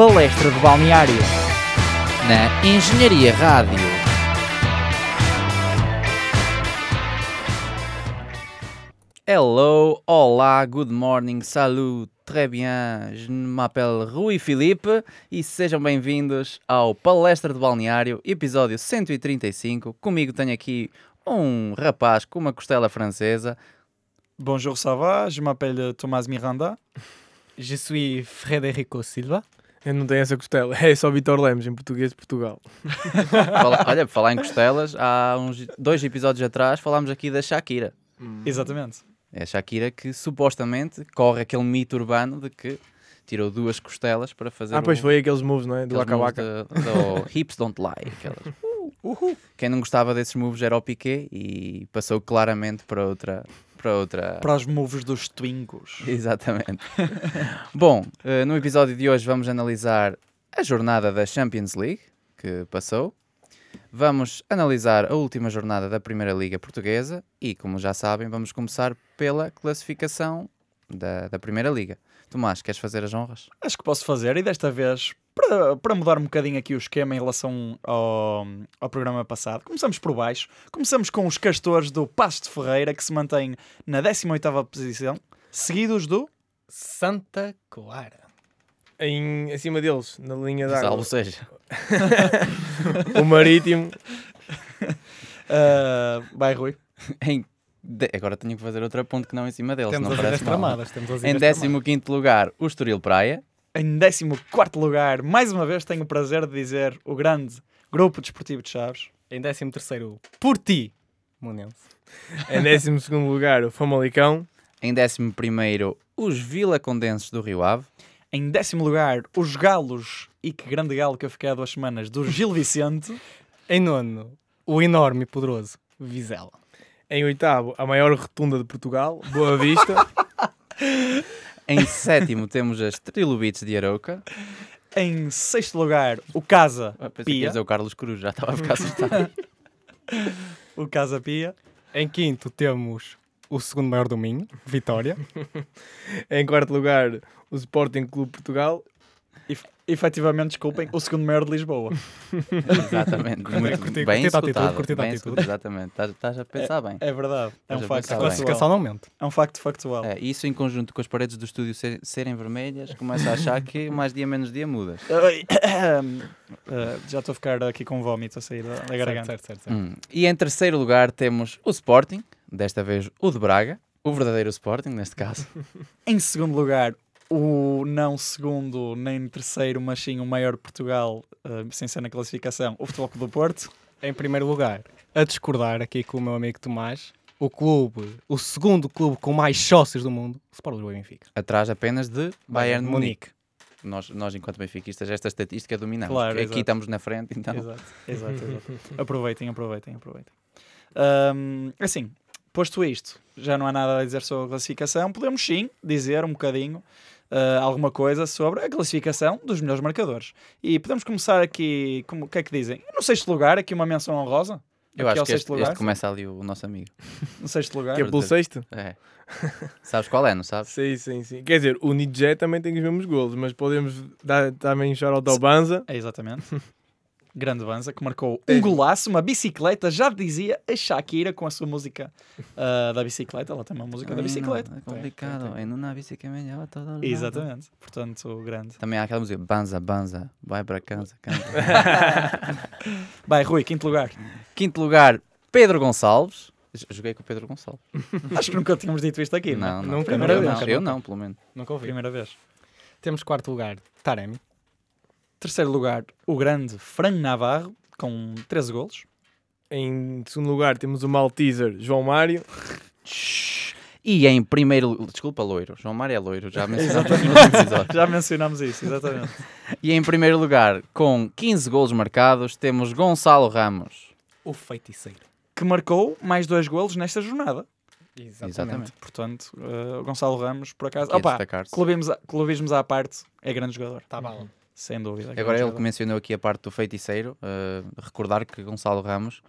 Palestra de Balneário. Na Engenharia Rádio. Hello, olá, good morning, salut, très bien, je m'appelle Rui Filipe e sejam bem-vindos ao Palestra de Balneário, episódio 135. Comigo tenho aqui um rapaz com uma costela francesa. Bonjour, ça va? Je m'appelle Thomas Miranda. Je suis Frederico Silva. Eu não tenho essa costela. É só Vitor Lemos, em português de Portugal. Fala- olha, por falar em costelas, há uns dois episódios atrás falámos aqui da Shakira. Exatamente. É a Shakira que supostamente corre aquele mito urbano de que tirou duas costelas para fazer Ah, pois o- foi aqueles moves, não é? Do da- do Hips Don't Lie. aquelas. Quem não gostava desses moves era o Piquet e passou claramente para outra. Para outra... Para os moves dos twingos. Exatamente. Bom, eh, no episódio de hoje vamos analisar a jornada da Champions League que passou. Vamos analisar a última jornada da Primeira Liga Portuguesa e, como já sabem, vamos começar pela classificação da, da Primeira Liga. Tomás, queres fazer as honras? Acho que posso fazer e desta vez, para, para mudar um bocadinho aqui o esquema em relação ao, ao programa passado, começamos por baixo. Começamos com os castores do Passo de Ferreira, que se mantém na 18ª posição, seguidos do... Santa Clara. Em, acima deles, na linha Salvo d'água. seja. O Marítimo. Uh, vai, Rui. Em de- Agora tenho que fazer outro ponto que não em cima deles, Temos não parece mal. tramadas. Temos as Em ilhas 15 lugar, o Estoril Praia. Em 14º lugar, mais uma vez tenho o prazer de dizer o grande Grupo Desportivo de Chaves. Em 13 terceiro, por ti, Monense. Em 12 lugar, o Famalicão. Em 11 os Vila Condenses do Rio Ave. Em décimo lugar, os Galos, e que grande galo que eu fiquei há duas semanas, do Gil Vicente. Em nono, o enorme e poderoso Vizela. Em oitavo, a maior rotunda de Portugal, Boa Vista. Em sétimo temos as Trilobites de Arouca. Em sexto lugar, o Casa Ah, Pia. dizer o Carlos Cruz, já estava a ficar assustado. O Casa Pia. Em quinto, temos o segundo maior do Minho, Vitória. em quarto lugar, o Sporting Clube Portugal. Ef- efetivamente, desculpem, o segundo maior de Lisboa. exatamente. Muito curti- bem curti a atitude, escutado. curti a bem atitude. escutado, Exatamente. Estás, a pensar bem. É verdade. É um facto factual. não aumenta. É um facto factual. É, isso em conjunto com as paredes do estúdio ser- serem vermelhas, começa a achar que mais dia menos dia mudas. Ah, já estou a ficar aqui com vómito a sair da, da garganta. Certo, certo, certo. Hum. E em terceiro lugar temos o Sporting, desta vez o de Braga, o verdadeiro Sporting neste caso. Em segundo lugar, o não segundo nem terceiro, mas sim o maior de Portugal, ah, sem ser na classificação, o Futebol Clube do Porto. Em primeiro lugar, a discordar aqui com o meu amigo Tomás, o clube, o segundo clube com mais sócios do mundo, o Sport Lisboa e Benfica. Atrás apenas de Bayern de Munique. Munique. Nós, nós, enquanto benfiquistas, esta estatística dominamos. Claro, porque exato. aqui estamos na frente, então. Exato, exato, exato. aproveitem, aproveitem, aproveitem. Ahm, assim, posto isto, já não há nada a dizer sobre a classificação, podemos sim dizer um bocadinho ah, alguma coisa sobre a classificação dos melhores marcadores. E podemos começar aqui, como, o que é que dizem? No sexto lugar, aqui uma menção honrosa. Eu Aqui acho que este, sexto lugar. este começa ali o, o nosso amigo. No sexto lugar. Que é pelo sexto? É. Sabes qual é, não sabes? Sim, sim, sim. Quer dizer, o Nidjet também tem os mesmos golos, mas podemos dar também shout ao Banza. É exatamente. Grande Banza, que marcou um golaço, uma bicicleta, já dizia a Shakira com a sua música ah, da bicicleta. Ela tem uma música da bicicleta. não, É complicado. Em uma bicicleta me lleva todo lado. Exatamente. Portanto, grande. Também há aquela música Banza, Banza, vai para casa, cansa. Vai, Rui, quinto lugar. Quinto lugar, Pedro Gonçalves. Joguei com o Pedro Gonçalves. Acho que nunca tínhamos dito isto aqui, não? Não, não. Nunca, eu nunca, não, eu não, pelo menos. Nunca ouvi. Primeira vez. Temos quarto lugar, Taremi. Terceiro lugar, o grande Fran Navarro, com 13 golos. Em segundo lugar, temos o Malteser João Mário. E em primeiro... Desculpa, loiro. João Mário é loiro, já mencionamos episódio. Já mencionámos isso, exatamente. E em primeiro lugar, com 15 golos marcados, temos Gonçalo Ramos. O feiticeiro. que marcou mais dois golos nesta jornada. Exatamente. Portanto, uh, Gonçalo Ramos, por acaso. Opa, clubismos, clubismos à parte, é grande jogador. Tá bom. Sem dúvida. Agora ele que mencionou aqui a parte do feiticeiro, eh, recordar que Gonçalo Ramos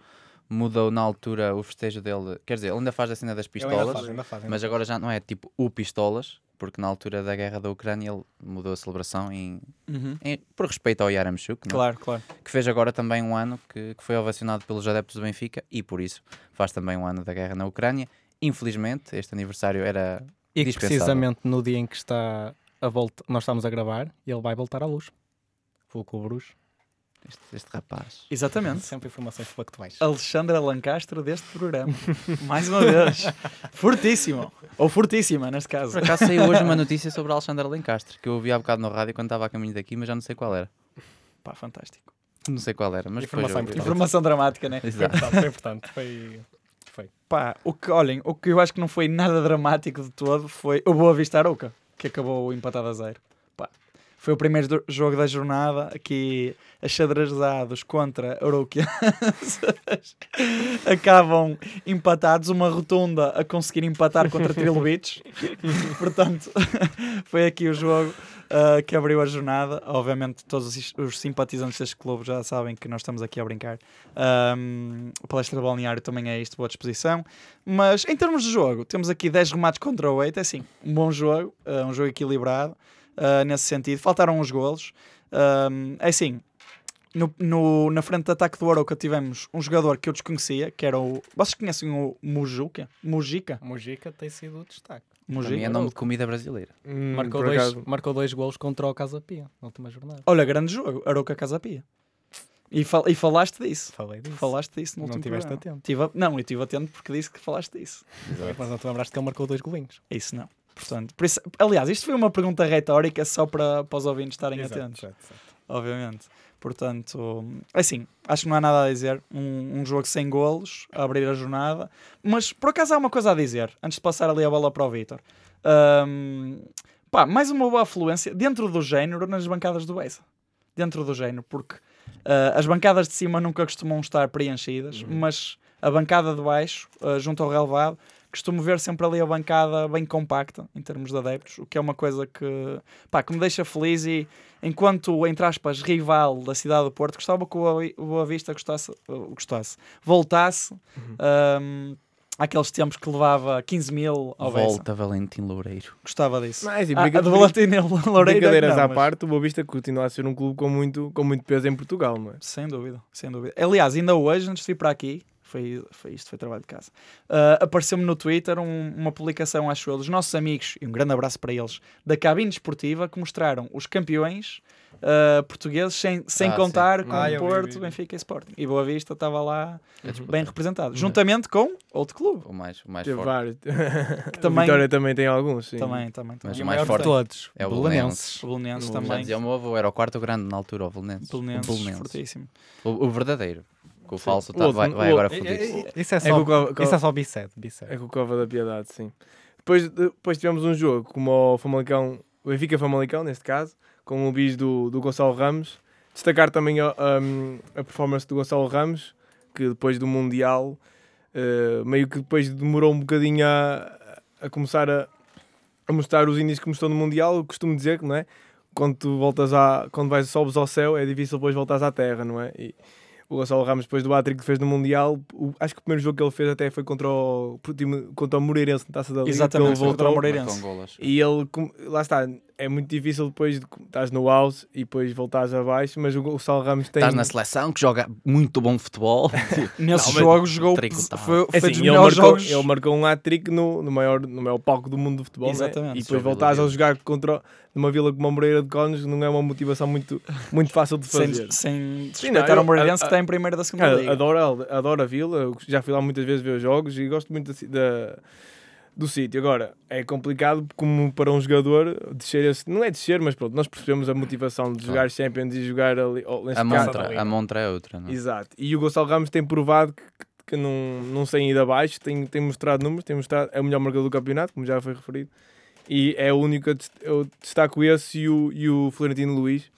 mudou na altura o festejo dele. Quer dizer, ele ainda faz a cena das Ele ainda pistolas, faz, ainda faz, ainda mas agora já não é tipo o pistolas, porque na altura da guerra da Ucrânia ele mudou a celebração em, Uhum. em- por respeito ao Yaramchuk, não é? Claro, claro. que fez agora também um ano que, que foi ovacionado pelos adeptos do Benfica e por isso faz também um ano da guerra na Ucrânia. Infelizmente, este aniversário era E que precisamente no dia em que está a volta, nós estamos a gravar, ele vai voltar à luz. Vou com o Bruxo. este, este rapaz. Exatamente. Sempre informações factuais. Alexandra Lancastro deste programa. Mais uma vez. Fortíssimo. Ou fortíssima, neste caso. Por acaso saiu hoje uma notícia sobre a Alexandra Lencastre, que eu ouvi há bocado no rádio quando estava a caminho daqui, mas já não sei qual era. Pá, fantástico. Não sei qual era, mas Informação importante. Informação dramática, né? Foi Exato. importante, foi importante. Foi, foi. Pá, o que, olhem, o que eu acho que não foi nada dramático de todo foi o Boa Vista Arouca, que acabou empatado a zero. Pá, foi o primeiro do- jogo da jornada, aqui achadrezados contra Arouquienses acabam empatados, uma rotunda a conseguir empatar contra Trilobites. Portanto, foi aqui o jogo ah, que abriu a jornada. Obviamente, todos os, os simpatizantes deste clube já sabem que nós estamos aqui a brincar. Um, a palestra de balneário também é isto, boa disposição. Mas em termos de jogo, temos aqui 10 remates contra 8. É assim, um bom jogo, ah, um jogo equilibrado ah, nesse sentido. Faltaram uns golos. Um, é assim, no, no- na frente de ataque do Aroca tivemos um jogador que eu desconhecia, que era o. Vocês conhecem o Mujuca? Mujica? Mujica tem sido o destaque. Mujica? é nome de comida brasileira. Hum, Marcou por dois, acaso, marcou dois golos contra o Casa Pia na última jornada. Olha, grande jogo, Aroca Casa Pia. E, fal- e falaste disso. Falei disso. Falaste disso no Não último tiveste programa. atento. Tive a- Não, eu estive atento porque disse que falaste disso. Mas não te lembraste que ele marcou dois golinhos. Isso não. Portanto, por isso- aliás, isto foi uma pergunta retórica só para, para os ouvintes estarem Exato, atentos, exato, exato. obviamente. Portanto, assim, acho que não há nada a dizer. Um, um jogo sem golos, a abrir a jornada. Mas por acaso há uma coisa a dizer, antes de passar ali a bola para o Vítor. Ahm, pá, mais uma boa afluência dentro do género nas bancadas do Beisa. Dentro do género, porque ah, as bancadas de cima nunca costumam estar preenchidas, mas a bancada de baixo, ah, junto ao relevado, costumo ver sempre ali a bancada bem compacta em termos de adeptos, o que é uma coisa que, pá, que me deixa feliz e enquanto, entre aspas, rival da cidade do Porto, gostava que o Boa- Vista gostasse, gostasse voltasse um, àqueles tempos que levava 15 mil ao Bessa. Volta Valentim Loureiro. Gostava disso. Mas, e Ah, brinca- a do Valentim Loureiro é brincadeiras não, à mas- parte, o Boa Vista continua a ser um clube com muito, com muito peso em Portugal, não é? Sem dúvida, sem dúvida. Aliás, ainda hoje, antes de ir para aqui, foi, foi isto, foi trabalho de casa, ah, apareceu-me no Twitter um- uma publicação, acho eu, dos nossos amigos, e um grande abraço para eles, da cabine desportiva, que mostraram os campeões ah, portugueses, sem, sem Ah, contar com Ah, Porto, vi, vi. Benfica e Sporting. E Boa Vista estava lá É bem representado, juntamente com outro clube. O mais, o mais forte. vários. Que A também, Vitória também tem alguns, sim. também, também, também. Mas o mais forte de todos. é o Belenenses. O Belenenses Já Já também. dizia o meu avô, era o quarto grande na altura, o Belenenses. Belenenses, o Belenenses. fortíssimo. O, o verdadeiro. Que o falso O tá- outro- vai, vai o agora foder-se. Isso é É só, com o co- co- isso é só B7. B7. É com o Cova da Piedade, sim. Depois, depois tivemos um jogo como o Famalicão, o Benfica Famalicão, neste caso, com o bis do, do Gonçalo Ramos. Destacar também a, um, a performance do Gonçalo Ramos, que depois do Mundial, eh, meio que depois demorou um bocadinho a, a começar a, a mostrar os índices que mostrou no Mundial. Eu costumo dizer que, não é? Quando tu voltas a, quando vais, sobes ao céu, é difícil depois voltares à terra, não é? E, o Gonçalo Ramos, depois do hat que fez no Mundial, o- acho que o primeiro jogo que ele fez até foi contra o, contra o Moreirense na Taça da Liga. Exatamente, ele foi contra o voltou. Moreirense. E ele, lá está, é muito difícil depois de estás no house e depois voltares abaixo, mas o Gonçalo Ramos tem. Estás na seleção que joga muito bom futebol. Nesses jogos jogou, Tricotado. foi, É foi assim, dos ele, melhores marcou, jogos. ele marcou um hat-trick no, no, maior, no maior palco do mundo do futebol, né? Exatamente. e depois voltares a jogar contra numa vila como a Moreira de Cónegos não é uma motivação muito, muito fácil de sem, fazer. sem Sim, respeitar o Moreirense que está em primeira da segunda Cara, liga. adoro, a- adoro a vila, já fui lá muitas vezes ver os jogos e gosto muito da- do sítio. Agora, é complicado como para um jogador descer esse. Não é descer, mas pronto, nós percebemos a motivação de jogar Champions e jogar ali. neste A montra, a montra é outra. Não? é? Exato. E o Gonçalo Ramos tem provado que, que não, não sem ir abaixo, tem, tem mostrado números, tem mostrado, é o melhor marcador do campeonato, como já foi referido. E é o único, eu destaco esse e o, e o Florentino Luís.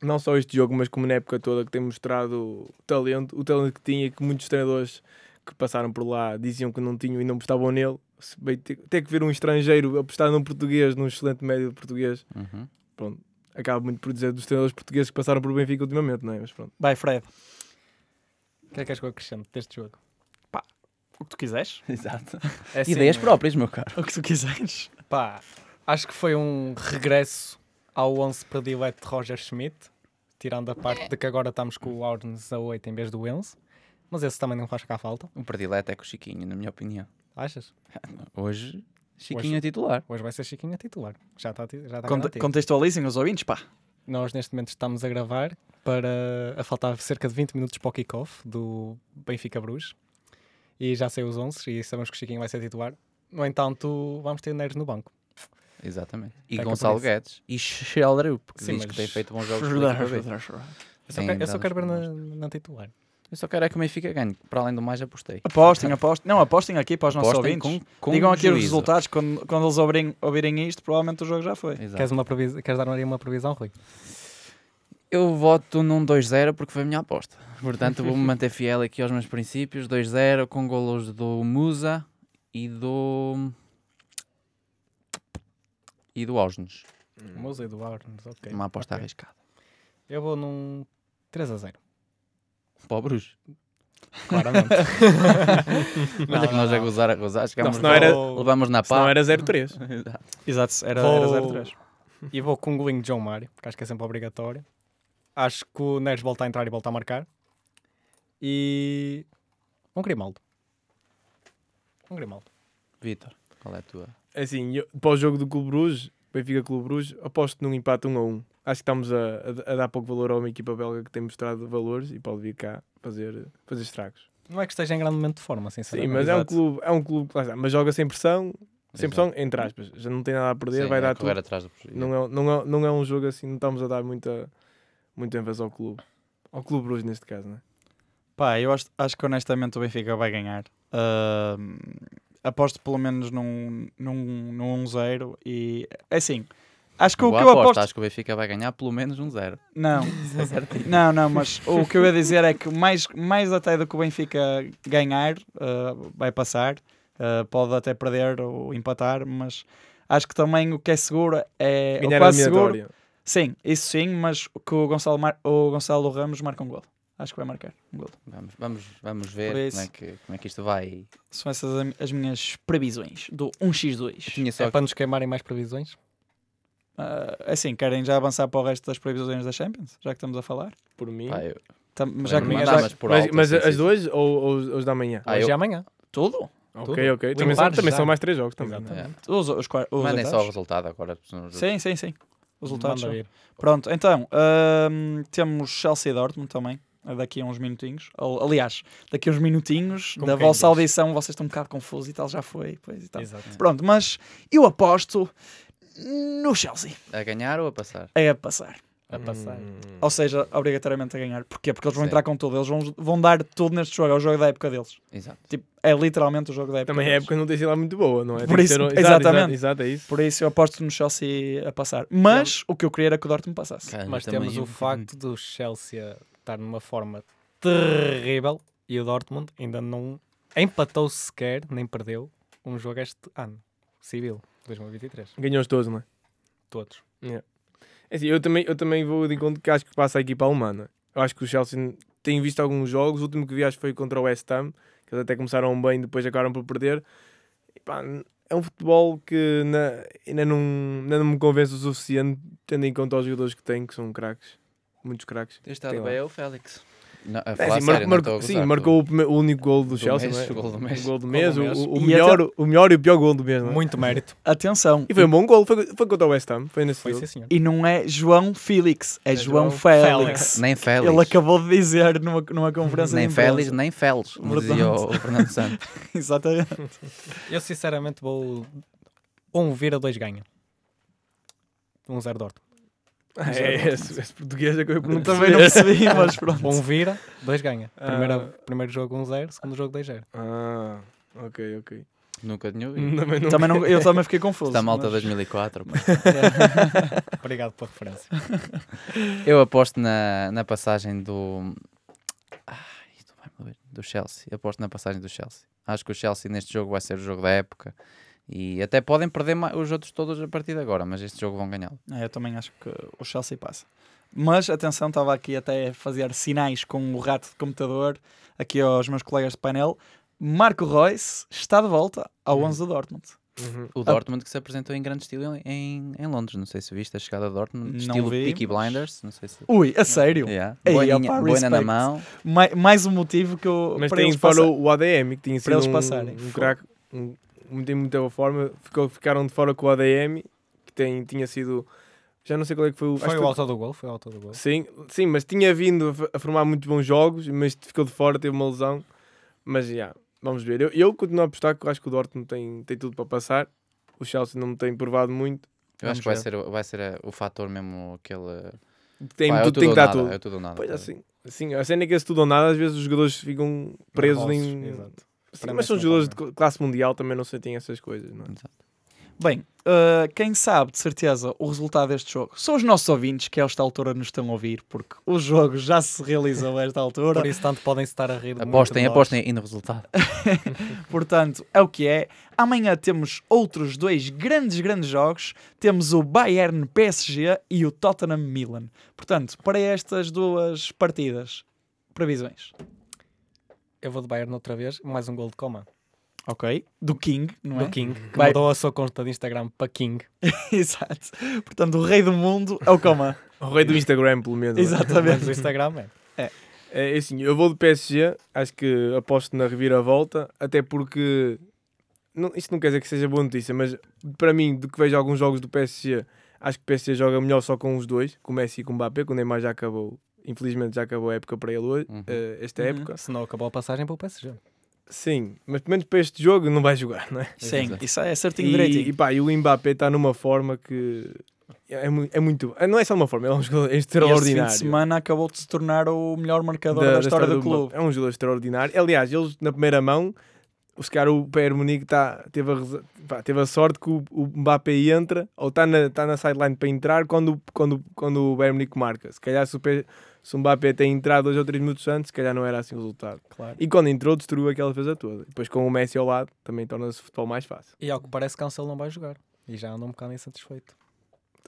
Não só este jogo, mas como na época toda que tem mostrado talento, o talento que tinha, que muitos treinadores que passaram por lá diziam que não tinham e não apostavam nele. Se bem ter, ter que ver um estrangeiro apostar num português, num excelente médio de português, Uhum. pronto, acaba muito por dizer dos treinadores portugueses que passaram por Benfica ultimamente, não é? Mas pronto. Vai, Fred. O que é que és que eu acrescento deste jogo? O que tu quiseres. Exato. É assim, Ideias é- próprias, meu caro. O que tu quiseres. Pá, Acho que foi um regresso ao 11 predileto de Roger Schmidt, tirando a parte de que agora estamos com o Aurnes a 8 em vez do 11. Mas esse também não faz cá falta, O predileto é com o Chiquinho, na minha opinião. Achas? Hoje, Chiquinho Hoje- é titular. Hoje vai ser Chiquinho a titular. Já está já está Conte- garantido. Contextualizem os ouvintes, pá. Nós neste momento estamos a gravar para a faltar cerca de 20 minutos para o kick-off do Benfica Bruges. E já sei os 11 e sabemos que o Chiquinho vai ser titular. No entanto, vamos ter Neres no banco. Exatamente. E Fica Gonçalo. Guedes. E Scheldrup, que Sim, diz que mas- tem feito bons jogos. Eu só, eu só quero ver na, na titular. Eu só quero é que o Benfica ganhe. Para além do mais, apostei. Apostem, apostem. Não, apostem aqui para os nossos Apostem ouvintes. com, com Digam aqui os juízo. resultados. Quando, quando eles ouvirem, ouvirem isto, provavelmente o jogo já foi. Exato. Queres, uma previs... queres dar aí uma previsão, Rui? Eu voto num 2-0 porque foi a minha aposta. Portanto, vou-me manter fiel aqui aos meus princípios. 2-0 com golos do Musa e do. e do Osnes. Moza e do Aurnes, ok. Uma aposta Ok. arriscada. Eu vou num 3 a 0. Pobres. Claramente. Olha que nós a gozar, a gozar. Chegamos, se não era- levamos na Se não pá. era 0-3. Exato. Exato, era, Vou- era 0-3. E vou com um golinho de João Mário, porque acho que é sempre obrigatório. Acho que o Neres volta a entrar e volta a marcar. E. Um Grimaldo. Um Grimaldo. Vitor, qual é a tua? Assim, eu, para o jogo do Clube Bruges, Benfica Clube Bruges, aposto num empate 1 a 1. Acho que estamos a, a- dar pouco valor a uma equipa belga que tem mostrado valores e pode vir cá fazer, fazer estragos. Não é que esteja em grande momento de forma, Sim, sinceramente. mas é um clube, é um clube que lá está, mas joga sem pressão, sem Exato. pressão, entre aspas. Já não tem nada a perder, Sim, vai é dar tudo. atrás do. Não é, não, é, não é um jogo assim, não estamos a dar muita, muita ênfase ao clube. Ao Clube Bruges, neste caso, né? Pá, eu acho, acho que honestamente o Benfica vai ganhar. Ahm, aposto pelo menos num, num, num 1-0 e é assim. Acho que o Boa que eu aposta, aposto. Acho que o Benfica vai ganhar pelo menos um 0. Não, não, não, mas o que eu ia dizer é que mais, mais até do que o Benfica ganhar, ah, vai passar. Ah, pode até perder ou empatar, mas acho que também o que é seguro é. o Ganhar a quase seguro. Sim, isso sim, mas que o Gonçalo, Mar- o Gonçalo Ramos marca um gol. Acho que vai marcar um gol. Vamos, vamos, vamos ver isso. como é, que, como é que isto vai. São essas as minhas previsões do 1x2. Tinha só É para nos queimarem mais previsões? Ah, assim, querem já avançar para o resto das previsões da Champions? Já que estamos a falar? Por mim. Pá, eu- Tam- já que Também já, mas por mas alto, mas assim, as sim. duas ou, ou os- os da manhã? Ah, Hoje eu- e amanhã. tudo? ok, ok. Também, são, também são mais três jogos também. Exatamente. Os, os, qua- os Mandem só o resultado agora. Sim, sim, sim. Os resultados. Pronto, então, ahm, temos Chelsea e Dortmund também. é Daqui a uns minutinhos. Al- Aliás, daqui a uns minutinhos Como da vossa diz. audição, vocês estão um bocado confusos e tal, já foi. Pois, e tal. Exato. Pronto, mas eu aposto no Chelsea. A ganhar ou a passar? É a passar. A passar. Hum. Ou seja, obrigatoriamente a ganhar. Porquê? Porque eles vão Sim. entrar com tudo. Eles vão, vão dar tudo neste jogo. É o jogo da época deles. Exato. Tipo, é literalmente o jogo da época Também a deles. época não tem sido lá muito boa, não é? Por isso- um- exato, exatamente. Exato, exato, é isso. Por isso eu aposto no Chelsea a passar. Mas o que eu queria era que o Dortmund passasse. Cara, Mas temos eu- o facto do Chelsea estar numa forma terrível e o Dortmund ainda não empatou sequer, nem perdeu um jogo este ano. Civil, 2023. Ganhou-os todos, não é? Todos. É assim, eu, também, eu também vou de encontro que acho que passa a equipa alemã. não é? Eu acho que o Chelsea tem visto alguns jogos. O último que vi acho que foi contra o West Ham, que eles até começaram bem, depois acabaram por perder. E, pá, é um futebol que na- ainda, não, ainda não me convence o suficiente, tendo em conta os jogadores que tem, que são craques. Muitos craques. Tem estado bem é o Félix. Não, a É, falar sim, sério, mar- não mar- estou a sim, gozar, marcou o, o único gol do Do Chelsea, mês, é? gol do mês. O gol do mês, o, o- o melhor, até- o melhor e o pior gol do mês. É? Muito mérito. Atenção. E foi um bom gol, foi, foi contra o West Ham, foi nesse Foi sim, senhor. E não é João Félix, é, É João, João Félix. Nem Félix. Ele acabou de dizer numa, numa conferência Nem Félix, nem Félix. Como dizia o, o Fernando Santos. Exatamente. Eu sinceramente vou. Um vira, dois ganha. Um zero Dortmund. Ah, é, esse, esse português é que eu perguntar. Também não percebi, mas pronto. Um vira, dois ganha. Primeira, Ah. Primeiro jogo 1-0, segundo jogo 2-0. Ah, ok, ok. Nunca tinha ouvido. Também não Também não, eu também fiquei confuso. Está malta mas- 2004. pá. Obrigado pela referência. Eu aposto na, na passagem do. Ai, isto vai doer. Do Chelsea. Aposto na passagem do Chelsea. Acho que o Chelsea neste jogo vai ser o jogo da época. E até podem perder os outros todos a partir de agora, mas este jogo vão ganhá-lo. É, eu também acho que o Chelsea passa. Mas atenção, estava aqui até a fazer sinais com o rato de computador aqui aos meus colegas de painel. Marco Royce está de volta ao 11 do Dortmund. Uhum. O Dortmund que se apresentou em grande estilo em, em Londres. Não sei se viste a chegada de Dortmund. Não estilo vi, Peaky Blinders. Não sei se. Ui, a sério? Yeah. Ei, Boina, opa, boina na mão. Mais, mais um motivo que eu. Mas para tem eles fora passar- o ADM, que tinha para sido eles um, passarem. um craque, um, tem muita forma, ficou, ficaram de fora com o ADM, que tem, tinha sido, já não sei qual é que foi o... Foi acho o que autor do gol, foi o autor do gol. Sim, sim, mas tinha vindo a, formar muito bons jogos, mas ficou de fora, teve uma lesão, mas já, vamos ver. Eu, eu continuo a apostar que eu acho que o Dortmund tem, tem tudo para passar, o Chelsea não me tem provado muito, Eu acho que vai ver. ser, o- vai ser o fator mesmo aquele. tem, Pá, é tudo, tem ou que dar nada, tudo. É tudo ou nada. Pois tá assim, assim, a cena é que esse tudo ou nada, às vezes os jogadores ficam presos em... Exato. Sim, mas são jogadores de classe mundial, também não sentem essas coisas, não é? Exato. Bem, uh, quem sabe de certeza o resultado deste jogo são os nossos ouvintes que a esta altura nos estão a ouvir, porque o jogo já se realizou a esta altura. Por isso, tanto podem estar a rir. Apostem, apostem aí no resultado. Portanto, é o que é. Amanhã temos outros dois grandes, grandes jogos. Temos o Bayern PSG e o Tottenham Milan. Portanto, para estas duas partidas, previsões. Eu vou de Bayern outra vez, mais um gol de coma. Ok. Do King, não é? Do King, que Vai- mudou a sua conta de Instagram para King. Exato. Portanto, o rei do mundo é o Coman. O rei do Instagram, pelo menos. é? Exatamente. Mas o Instagram é. É assim, eu vou de PSG, acho que aposto na reviravolta, até porque não, isto não quer dizer que seja boa notícia, mas para mim, do que vejo alguns jogos do PSG, acho que o PSG joga melhor só com os dois, com o Messi e com o Mbappé, que o Neymar já acabou, infelizmente já acabou a época para ele hoje, Uhum. eh, esta Uhum. época. Se não acabou a passagem para o PSG. Sim, mas pelo menos para este jogo não vai jogar, não é? Sim, Exato. isso é certinho E, direitinho. e pá, e o Mbappé está numa forma que é, mu- é muito. Não é só uma forma, é um jogador E este fim extraordinário. de semana acabou de se tornar o melhor marcador da- da, da história do, Mbappé. clube. É um jogador extraordinário. Aliás, eles na primeira mão, os cara, o Bayern Munique tá, teve, a, pá, teve a sorte que o, o Mbappé entra ou está na, tá na sideline para entrar quando, quando, quando o Bayern Munique marca. Se calhar se o, P- se o Mbappé tem entrado dois ou três minutos antes, se calhar não era assim o resultado. Claro. E quando entrou, destruiu aquela defesa toda. Depois com o Messi ao lado, também torna-se o futebol mais fácil. E ao que parece, Cancelo não vai jogar. E já anda um bocado insatisfeito.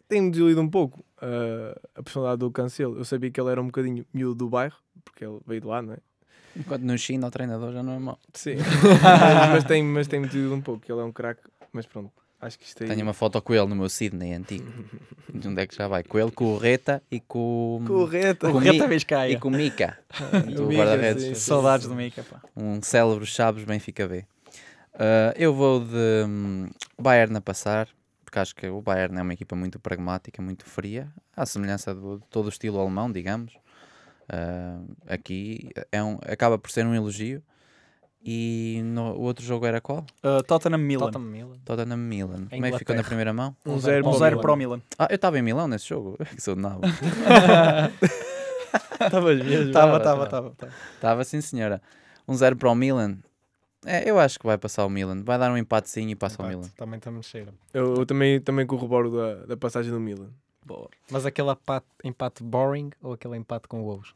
Tem-me desiludido um pouco uh, a personalidade do Cancelo. Eu sabia que ele era um bocadinho miúdo do bairro, porque ele veio de lá, não é? Enquanto no China o treinador já não é mau. Sim. mas, mas tem, mas tem-me desiludido um pouco. Ele é um craque, mas pronto. Acho que isto aí. Tenho uma foto com ele no meu Sydney antigo. De onde é que já vai? Com ele, com o Reta e com, Correta. O Com Reta Mi- Vizcaia. e com o Mika. do Mika, guarda-redes. sim. Saudades do Mica, pá. Um célebre Chaves Benfica B. Uh, eu vou de hum, Bayern a passar, porque acho que o Bayern é uma equipa muito pragmática, muito fria, à semelhança de todo o estilo alemão, digamos. Uh, aqui é um, acaba por ser um elogio. E no, o outro jogo era qual? Uh, Tottenham Milan. Tottenham Milan. Tottenham Milan. Como é que ficou na primeira mão? Um Um zero Um para o zero Milan. para o Milan. Ah, eu estava em Milão nesse jogo. que sou de nabo. Estavas mesmo. Estava, tava, estava, estava. Estava sim, senhora. Um zero para o Milan. É, eu acho que vai passar o Milan. Vai dar um empatezinho e passa o Empate. Milan. Também estamos cheira. Eu, eu também, também corroboro da, da passagem do Milan. Mas aquele empate, empate boring ou aquele empate com ovos?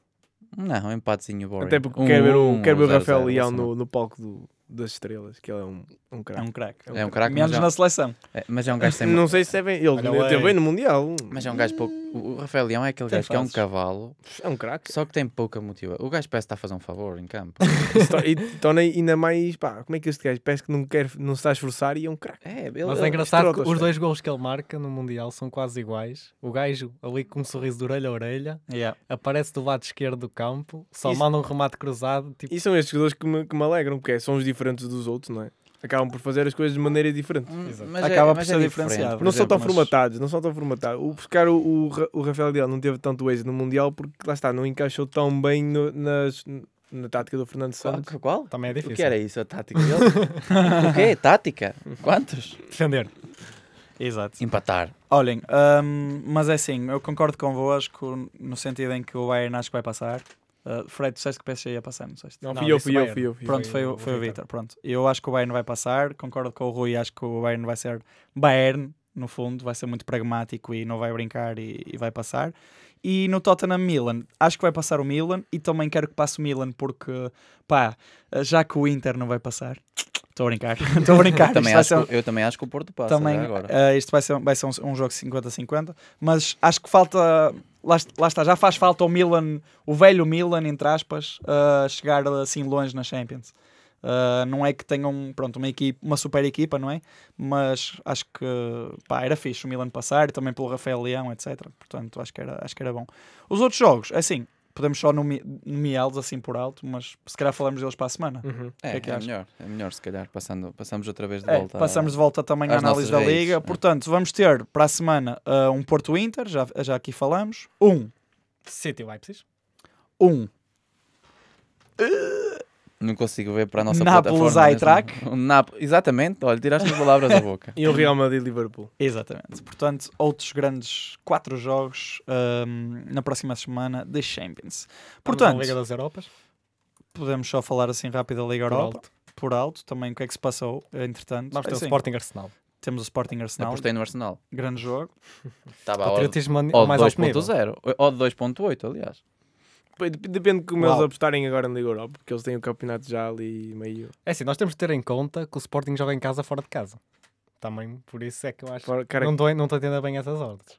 Não, um empatezinho boring. Até porque Um, quero ver o, um, quero ver o zero, Rafael zero, Leão ser no, no palco do, das estrelas, que ele é um, um É craque. um craque. É um craque, Menos é- na seleção. é- mas é um gajo sem... Não sei se é bem. Ele Olha, teve ué. bem no Mundial. Mas é um gajo pouco... O o Rafael Leão é aquele Tem gajo que é um fases. cavalo, É um craque. só que tem pouca motivação. O gajo parece estar a fazer um favor em campo. To- E torna ainda mais. Pá, como é que este gajo parece que não, quer, não se está a esforçar e é um craque. É, ele, Mas é engraçado que os dois gols que ele marca no Mundial são quase iguais. O gajo ali com um sorriso de orelha a orelha Yeah. aparece do lado esquerdo do campo, só Isso- manda um remate cruzado. Tipo, E são estes jogadores que me, que me alegram, porque são os diferentes dos outros, não é? Acabam por fazer as coisas de maneira diferente. Hum, Exato. mas Acaba é, por ser é diferenciado. não são tão mas- formatados, não são tão formatados. O buscar o, o, o Rafael Leão não teve tanto êxito no Mundial porque lá está, não encaixou tão bem no- nas, na tática do Fernando Santos. Qual? Qual? também é O difícil. que era isso, a tática dele? o quê? Tática? Quantos? Defender. Exato. Empatar. Olhem, hum, mas é assim, eu concordo convosco no sentido em que o Bayern acho que vai passar. Uh, Fred, tu disseste que o PSG ia passar, não sei se Não, Não, fui eu, fui eu, fui eu. Fui eu. Pronto, foi, Foi o-. Vitor. Pronto, eu acho que o Bayern vai passar. Concordo com o Rui, acho que o Bayern vai ser Bayern, no fundo, vai ser muito pragmático e não vai brincar e, e vai passar. E no Tottenham Milan, acho que vai passar o Milan e também quero que passe o Milan porque, pá, já que o Inter não vai passar, estou a brincar, estou a brincar. também acho um- eu também acho que o Porto passa também agora. eh, isto vai ser, vai ser um, um jogo 50-50, mas acho que falta. Lá, lá está, já faz falta o Milan, o velho Milan, entre aspas, eh, chegar assim longe na Champions. Uh, não é que tenham pronto, uma, equipe, uma super equipa, não é? Mas acho que pá, era fixe o Milan passar, também pelo Rafael Leão, etc. Portanto, acho que era, acho que era bom. Os outros jogos, é assim, podemos só nomeá-los assim por alto, mas se calhar falamos deles para a semana. Uhum. É, que é que é melhor, é melhor se calhar, passando, passamos outra vez de É, volta. a- passamos de volta também à análise da Liga. é. Portanto, vamos ter para a semana uh, um Porto Inter, já, já aqui falamos. Um, City Leipzig. um Não consigo ver para a nossa Nápoles plataforma. Eintracht. mesmo. Um Náp- Exatamente, olha, tiraste as palavras da boca. E o Real Madrid-Liverpool. Exatamente. Portanto, outros grandes quatro jogos um, na próxima semana da Champions. Portanto, Liga das Europas. podemos só falar assim rápido da Liga Por Europa. alto. Por alto, também o que é que se passou, entretanto. Vamos ter o Assim, Sporting Arsenal. Temos o Sporting Arsenal, apostei no Arsenal. grande jogo. Estava ao mais alto nível. 2.0. Odd 2.8, aliás. Dep- Depende de como Uau. eles apostarem agora na Liga Europa, porque eles têm o campeonato já ali meio. É assim, nós temos de ter em conta que o Sporting joga em casa fora de casa. Também por isso é que eu acho. Fora- cara, Não estou não estou a entender bem essas ordens.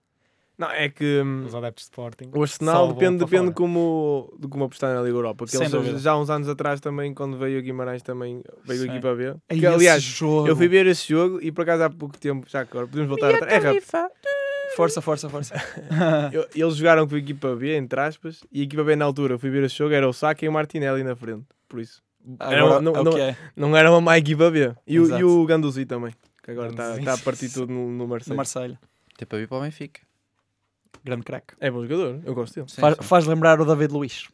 Não, é que hum, Os adeptos de Sporting. o Arsenal depende, para depende fora. como, de como apostar na Liga Europa. Porque Sem eles dúvida. já há uns anos atrás também, quando veio o Guimarães também veio Sim. a equipa B. Aí Que, esse aliás, jogo. eu fui ver esse jogo e por acaso há pouco tempo, já agora, podemos voltar atrás. É rápido. Força, força, força. Eu- Eles jogaram com a equipa B, entre aspas, e a equipa B na altura, eu fui ver esse jogo, era o Saka e o Martinelli na frente. Por isso. Era Agora, uma- não, é o não- é. não era uma má equipa B. E, o, e o Ganduzi também, que agora está tá a partir tudo no, no No Marseille. Marselha. Tem para vir para o Benfica. Grande craque. É bom jogador, eu gosto dele. Sim, Faz, sim. faz lembrar o David Luiz.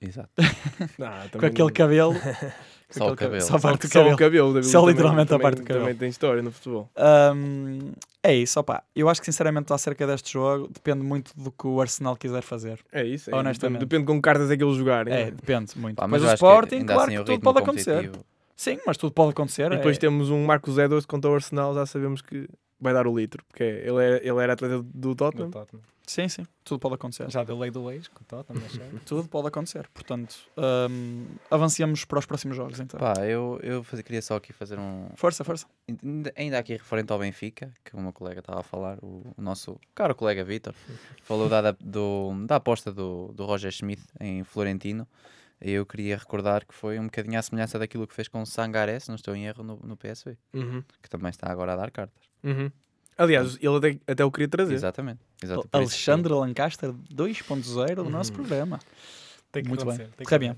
Exato. Ah, Com aquele não- cabelo. Só o cabelo. Só a parte do Só o cabelo. cabelo. David Só também- literalmente a também- parte do cabelo. Também tem história no futebol. Hum, é isso, opá. Eu acho que sinceramente acerca deste jogo depende muito do que o Arsenal quiser fazer. É isso. É, Honestamente. Depende, com que cartas é que eles jogarem. É, depende muito. Pá, Depois eu o Sporting, claro assim que tudo pode acontecer. Sim, mas tudo pode acontecer. E depois é- temos um Marcos Edwards contra o Arsenal, já sabemos que vai dar o litro, porque ele era, ele era atleta do do Tottenham. Sim, sim, tudo pode acontecer. Já deu lei do ex com Tottenham. Tudo pode acontecer. Portanto, avancemos para os próximos jogos então. Pá, eu, eu faz- queria só aqui fazer um. Força, força. Ainda- aqui referente ao Benfica, que o meu colega estava a falar, o, o nosso caro colega Vitor, falou da, da- do, da aposta do, do Roger Schmidt em Florentino. Eu queria recordar que foi um bocadinho à semelhança daquilo que fez com o Sangaré, se não estou em erro, no, no PSV, Uhum. que também está agora a dar cartas. Uhum. Aliás, ele até, até o queria trazer. Exatamente. Por isso que- Alexandre Lancaster 2.0 do nosso Uhum. programa. Tem que Muito bem. tem acontecer. Muito bem.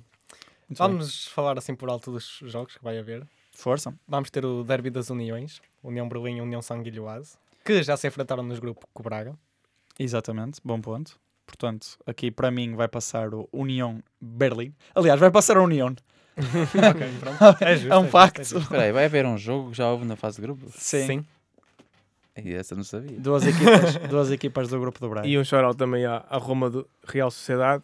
Vamos falar assim por alto dos jogos que vai haver. Força. Vamos ter o Derby das Uniões, União Berlim e União Sanguilhoase, que já se enfrentaram nos grupos com o Braga. Exatamente, bom ponto. Portanto, aqui para mim vai passar o União Berlim. Aliás, vai passar a União. ok, pronto. É justo. É um justo, facto. justo. Espera aí, vai haver um jogo que já houve na fase de grupo? Sim. Sim. E essa eu não sabia. Duas, equipas, duas equipas do grupo do Braga. E um shout também à, à Roma do Real Sociedade,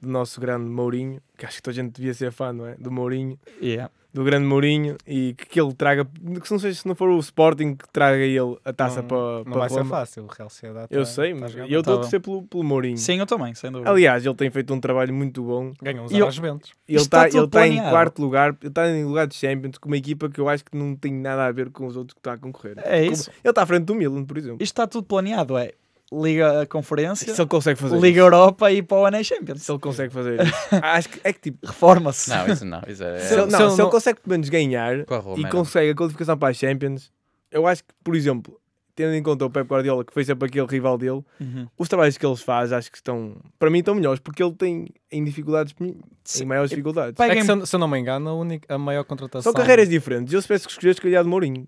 do nosso grande Mourinho, que acho que toda a gente devia ser fã, não é? Do Mourinho, Yeah. do grande Mourinho, e que, que ele traga, que se não, sei se não for o Sporting que traga ele a taça Não- para, Não para vai ser Roma. fácil, o Real Sociedade. Eu tá- sei, tá mas jogando eu estou a Tá torcer pelo, pelo Mourinho. Sim, eu também, sem dúvida. Aliás, ele tem feito um trabalho muito bom. Ganhou os eu- aos Juventus. Ele Isto está está ele tá em quarto lugar, ele está em lugar de Champions com uma equipa que eu acho que não tem nada a ver com os outros que está a concorrer. É Como- isso. Ele está à frente do Milan, por exemplo. Isto está tudo planeado, é Liga Conferência, Se ele consegue fazer Liga isso. Europa e para o Ana Champions. Se ele consegue fazer isso. Acho que é que tipo, Reforma-se. Não, isso não. Isso é, se, ele, se não, ele se ele não- consegue pelo menos ganhar com a Roma, e consegue a qualificação para a Champions, eu acho que, por exemplo, tendo em conta o Pep Guardiola, que foi sempre aquele rival dele, Uhum. os trabalhos que eles faz acho que estão, para mim, estão melhores, porque ele tem em dificuldades, em maiores dificuldades. É que, se, eu- se eu não me engano, a, única, a maior contratação. São carreiras diferentes. Eu se tivesse que escolher, escolher a de Mourinho.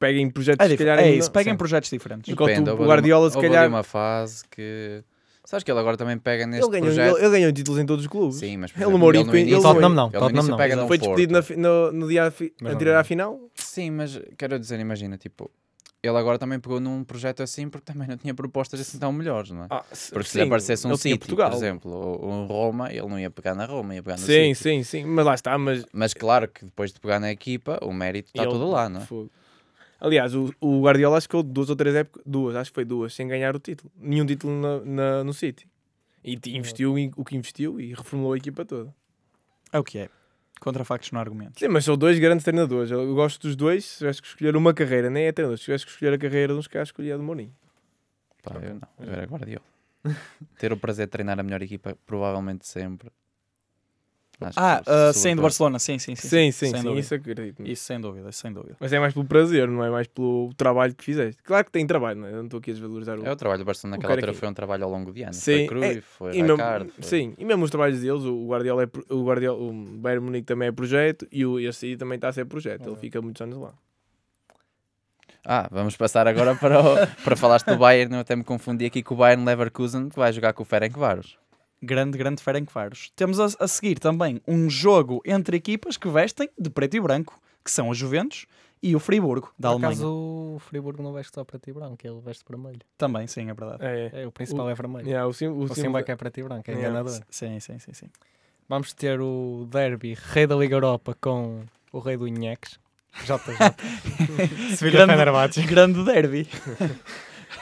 Peguem projetos, É, se calhar, é ainda- isso, peguem Sim. projetos diferentes. Enquanto Depende, o Guardiola, uma- se calhar- uma fase que... Sabes que ele agora também pega Ele neste ganhou, projeto... ele, ele ganhou títulos em todos os clubes. Sim, mas por Ele, exemplo, Mourinho, no ele- Tottenham não, ele no Tottenham não. pega Foi despedido na no, no dia anterior à final. Sim, mas quero dizer, imagina, tipo... Ele agora também pegou num projeto assim porque também não tinha propostas assim tão melhores, não é? Ah, Porque se lhe sim, aparecesse um ele City, por Portugal. exemplo, ou ou um Roma, ele não ia pegar na Roma, ia pegar no Sim, City. sim, sim. Mas lá está. Mas Mas claro que depois de pegar na equipa, o mérito está ele- todo lá, não é? Fogo. Aliás, o, o Guardiola acho que ficou duas ou três épocas, duas, acho que foi duas, sem ganhar o título. Nenhum título na, na- no City. E investiu em- o que investiu e reformulou a equipa toda. É o que é. Contra factos no argumento. Sim, mas são dois grandes treinadores. Eu gosto dos dois. Se tivesse que escolher uma carreira, nem é treinador. Se tivesse que escolher a carreira de uns caras, escolhia a de Mourinho. Pá, eu não, eu era Guardiola. Ter o prazer de treinar a melhor equipa, provavelmente sempre. Acho Ah, que ah, sim, do Barcelona, sim, sim, sim. Sim, sim, sem sim, dúvida. isso acredito. Isso sem dúvida, sem dúvida. Mas é mais pelo prazer, não é mais pelo trabalho que fizeste. Claro que tem trabalho, não é? Eu não estou aqui a desvalorizar o. É o trabalho do Barcelona naquela altura que- foi um trabalho ao longo de anos. Sim, foi Cruyff, foi E mesmo, foi- sim, e mesmo os trabalhos deles, o Guardiola, é, o Guardiola, o Bayern Munique também é projeto e o esse aí também está a ser projeto. Ele fica muitos anos lá. Ah, vamos passar agora para, o, para falaste do Bayern. Eu até me confundi aqui com o Bayern Leverkusen, que vai jogar com o Ferencváros. Grande, grande Ferencváros. Temos a, a seguir também um jogo entre equipas que vestem de preto e branco, que são a Juventus e o Friburgo, da Por Alemanha. acaso o Friburgo não veste só preto e branco, ele veste vermelho. Também, sim, é verdade. É, é. É, o principal O- é vermelho. Yeah, o sim, o O sim, Simba é que é preto e branco, é Yeah. enganador. Sim, sim, sim, sim. Vamos ter o derby Rei da Liga Europa com o Rei do Inheques. JJ. Sevilha Grande-. Grande derby.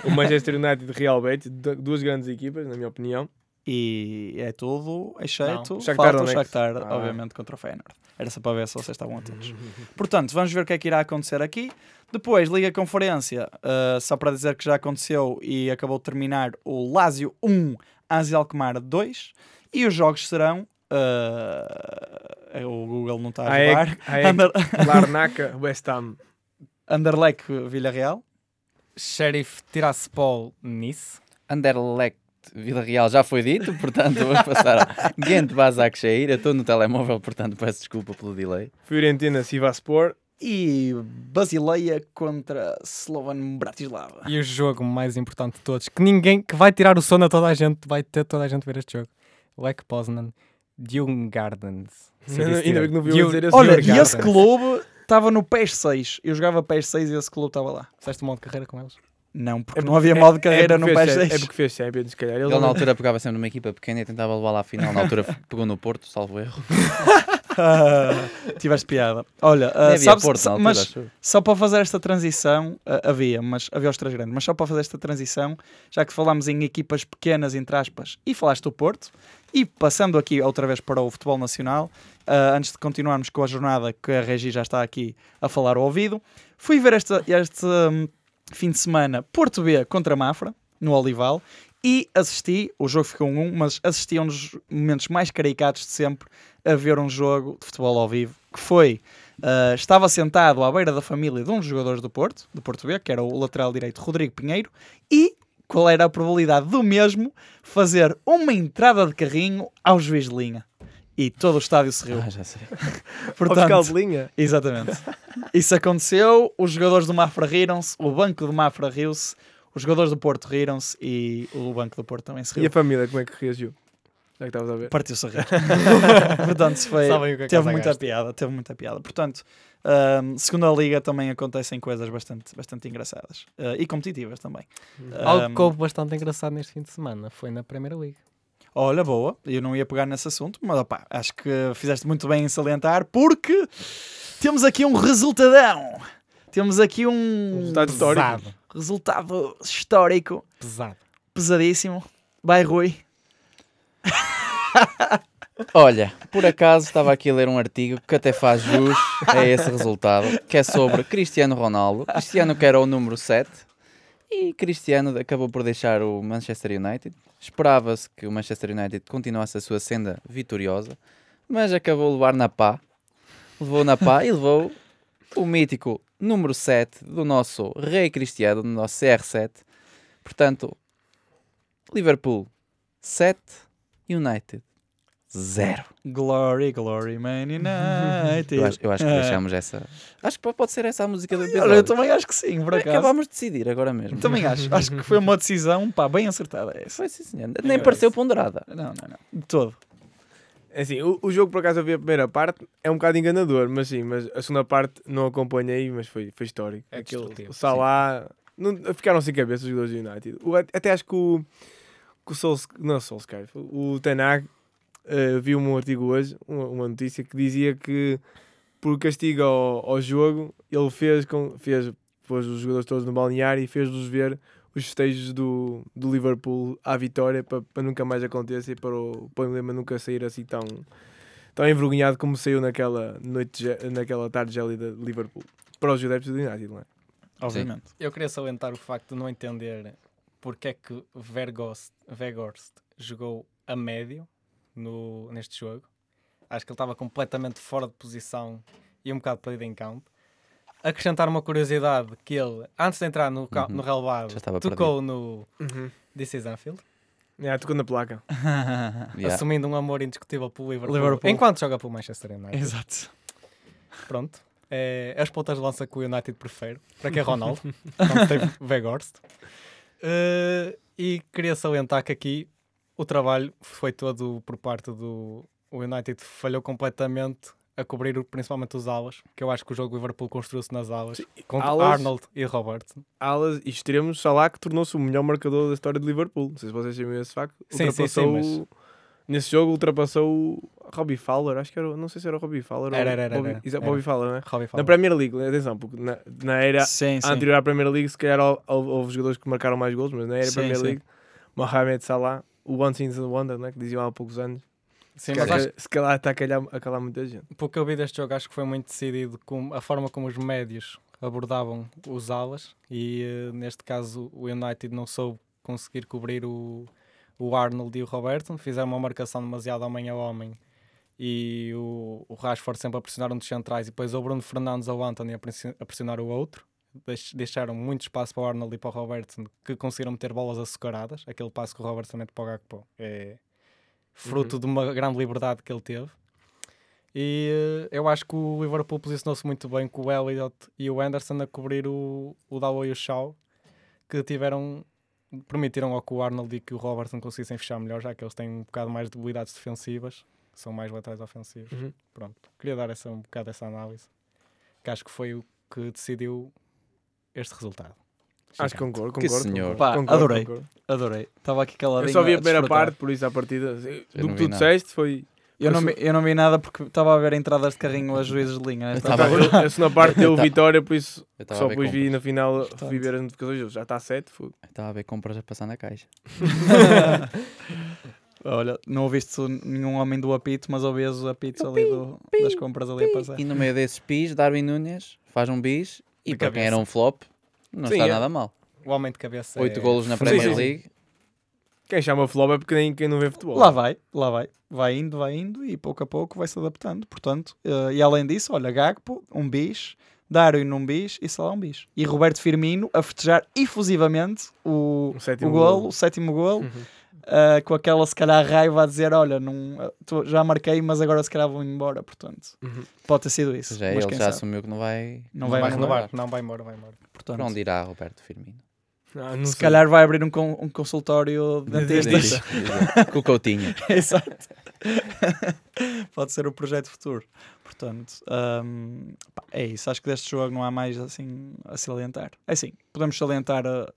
o Manchester United e Real Betis, du- duas grandes equipas, na minha opinião. E é tudo, exceto Não. Shakhtar falta o. Shakhtar, Ah. obviamente, contra o Feyenoord. Era só para ver se vocês estavam atentos. Portanto, vamos ver o que é que irá acontecer aqui. Depois, Liga Conferência, uh, só para dizer que já aconteceu e acabou de terminar o Lazio 1, AZ Alkmaar 2. E os jogos serão... uh, o Google não está a ajudar. Aek, Aek, Ander, Larnaca, West Ham. Anderlecht, Villarreal. Sheriff Tiraspol Nice. Anderlecht Vila Real já foi dito, portanto vamos passar a Ghent Basaksehir. Eu estou no telemóvel, portanto peço desculpa pelo delay. Fiorentina, Sivaspor. E Basileia contra Slovan Bratislava. E o jogo mais importante de todos, que ninguém, que vai tirar o sono a toda a gente, vai ter toda a gente ver este jogo. Lech Poznan, Dune Gardens. Ainda bem que não viu dizer esse Olha, e esse clube estava no PES 6. Eu jogava PES 6 e esse clube estava lá. Fizeste um modo de carreira com eles? Não, porque não havia modo de carreira no porque PES fez, 6. É porque fez Champions, se calhar. Ele, Ele na altura pegava sempre numa equipa pequena e tentava levar lá à final. Na altura pegou no Porto, salvo erro. Ah, Tiveste piada. Olha, havia sabes, Porto altura, mas acho só para fazer esta transição, ah, havia, mas havia os três grandes, mas só para fazer esta transição, já que falámos em equipas pequenas, entre aspas, e falaste do Porto, e passando aqui outra vez para o futebol nacional, ah, antes de continuarmos com a jornada que a Regi já está aqui a falar ao ouvido, fui ver este, este hum, fim de semana Porto B contra Mafra, no Olival, e assisti, o jogo ficou um 1, mas assisti a um dos momentos mais caricatos de sempre a ver um jogo de futebol ao vivo, que foi, ah, estava sentado à beira da família de um dos jogadores do Porto, do Porto B, que era o lateral direito Rodrigo Pinheiro, e qual era a probabilidade do mesmo fazer uma entrada de carrinho ao juiz de linha. E todo o estádio se riu. Ah, já sei. Portanto, linha. Exatamente. Isso aconteceu, os jogadores do Mafra riram-se, o banco do Mafra riu-se, os jogadores do Porto riram-se e o banco do Porto também se E riu. a família, como é que reagiu? Já que estavas a ver. Partiu-se a rir. Portanto, foi, que é que teve muita gasta. piada, teve muita piada. Portanto, ahm, segunda liga também acontecem coisas bastante, bastante engraçadas Ah, e competitivas também. Algo Ahm, que houve bastante engraçado neste fim de semana foi na Primeira Liga. Olha, boa, eu não ia pegar nesse assunto, mas opá, acho que fizeste muito bem em salientar, porque temos aqui um resultadão. Temos aqui um Resultado histórico. Pesado. resultado histórico, Pesado. pesadíssimo. Vai, Rui. Olha, por acaso estava aqui a ler um artigo que até faz jus a esse resultado, que é sobre Cristiano Ronaldo. Cristiano que era o número 7 e Cristiano acabou por deixar o Manchester United. Esperava-se que o Manchester United continuasse a sua senda vitoriosa, mas acabou a levar na pá. Levou na pá e levou o mítico número 7 do nosso rei Cristiano, do nosso CR7. Portanto, Liverpool 7, United 0. Glory, glory, man United. Eu acho, eu acho que Ah. deixamos essa. Acho que pode ser essa a música do Olha, episódio. eu também acho que sim, por acaso. Acabámos de decidir agora mesmo. Também acho. Acho que foi uma decisão pá, bem acertada essa. Foi sim, senhor. Nem pareceu ponderada. Não, não, não. De todo. É Assim, o, o jogo por acaso eu vi a primeira parte, é um bocado enganador, mas sim, mas a segunda parte não acompanhei, mas foi, foi histórico. É Aquele, destrutivo, o Salah, não, ficaram sem cabeça os jogadores do United. O- até acho que o, que o Sols, não o Solskjaer, o Tenag uh, viu um artigo hoje, uma, uma notícia que dizia que por castigo ao, ao jogo, ele fez, com, fez pôs os jogadores todos no balneário e fez-los ver os festejos do, do Liverpool à vitória para, para nunca mais aconteça e para o, emblema nunca sair assim tão, tão envergonhado como saiu naquela, noite, naquela tarde gélida de Liverpool. Para os adeptos do United, não é? Obviamente. Eu queria salientar o facto de não entender porque é que Vergost, Veghorst jogou a médio no, neste jogo. Acho que ele estava completamente fora de posição e um bocado perdido em campo. Acrescentar uma curiosidade que ele, antes de entrar no, Uhum. no estava tocou no Uhum. This is Anfield, Yeah, tocou na placa. Yeah. assumindo um amor indiscutível pelo Liverpool, Liverpool. enquanto joga pelo Manchester United. Exato. Pronto. É as pontas de lança que o United prefere. Para que é Ronaldo? Não Steve Weghorst. Eh, e queria salientar que aqui o trabalho foi todo por parte do o United falhou completamente a cobrir principalmente os alas, que eu acho que o jogo do Liverpool construiu-se nas alas, com alas- Arnold e Robertson. Alas e extremos, Salah que tornou-se o melhor marcador da história de Liverpool. Não sei se vocês sabem esse facto. Sim, sim, Ultrapassou sim, o- Nesse jogo ultrapassou o Robbie Fowler, acho que era, não sei se era o Robbie Fowler Era, era, era, Bobby, era. Era. Bobby Fowler, né? Robbie Na Fowler. Premier League, atenção, porque na, na era Sim, sim. anterior à Premier League, se calhar houve, houve jogadores que marcaram mais gols, mas na era Sim, Premier sim. League, Mohamed Salah, o Once in a Wonder, né, que diziam há poucos anos, Sim, se mas acho se calhar está a calhar, a calar muita gente. que pelo que eu vi deste jogo, acho que foi muito decidido com a forma como os médios abordavam os alas e eh, neste caso o United não soube conseguir cobrir o, o Arnold e o Robertson, fizeram uma marcação demasiado homem a homem e o, o Rashford sempre a pressionar um dos centrais e depois o Bruno Fernandes ou o Anthony a pressionar o outro. Deix- Deixaram muito espaço para o Arnold e para o Robertson que conseguiram meter bolas açucaradas. Aquele passo que o Robertson mete para o Gakpo é fruto de uma grande liberdade que ele teve. E eh, eu acho que o Liverpool posicionou-se muito bem com o Elliot e o Anderson a cobrir o, o Dalot e o Shaw, que tiveram permitiram ao que o Arnold e que o Robertson conseguissem fechar melhor, já que eles têm um bocado mais de debilidades defensivas, são mais laterais ofensivos. Uhum. Pronto, queria dar essa, um bocado essa análise, que acho que foi o que decidiu este resultado. Acho que Gigante. concordo, Que concordo. senhor. concordo, Pá, concordo, adorei. concordo. Adorei. Estava aqui caladinho. Eu só vi a primeira parte, por isso a partida, Eu do que tu nada. disseste foi... Eu não, vi, eu não vi nada porque estava a ver entradas de carrinho a juízes de linha. Eu Tava- altura. Eu, eu, se na parte deu vitória, por isso só depois vi na final, Portanto. ver as notificações, já está a 7, foi. Eu Estava a ver compras a passar na caixa. Olha, não ouviste nenhum homem do apito, mas ouvias os apitos ali do- das compras ali a passar. E no meio desses bis, Darwin Nunes faz um bis e para quem era um flop, não Sim, está é. nada mal. O homem de cabeça Oito é golos na. Premier sim. League. Quem chama flop é porque nem quem não vê futebol. Lá vai, lá vai. Vai indo, vai indo e pouco a pouco vai se adaptando. Portanto, eh, e além disso, olha, Gagpo, um bis, Darwin um bis e Salah um bis. E Roberto Firmino a festejar efusivamente o, O sétimo o golo, golo. o sétimo golo, Uhum. Eh, com aquela se calhar raiva a dizer, olha, não, tô- já marquei, mas agora se calhar vou embora, portanto. Uhum. Pode ter sido isso. Já é, mas ele já sabe? assumiu que não vai, Não Vai vai renovar, não vai embora, vai embora. Portanto, Para onde irá Roberto Firmino? Ah, não se sei. calhar vai abrir um, um consultório de dentistas. Exato. Com o Coutinho. Exato. Pode ser o projeto futuro. Portanto, hum, pá, é isso. Acho que deste jogo não há mais assim a salientar. É assim, podemos salientar a,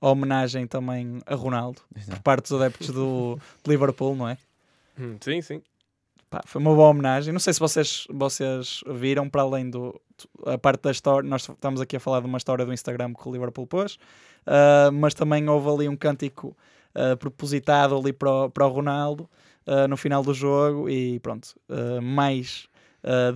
a homenagem também a Ronaldo, por Exato. parte dos adeptos do de Liverpool, não é? Hum, Sim, sim. Pá, foi uma boa homenagem. Não sei se vocês, vocês viram, para além do a parte da história, nós estamos aqui a falar de uma história do Instagram que o Liverpool pôs, ah, mas também houve ali um cântico ah, propositado ali para o, para o Ronaldo ah, no final do jogo e pronto, mais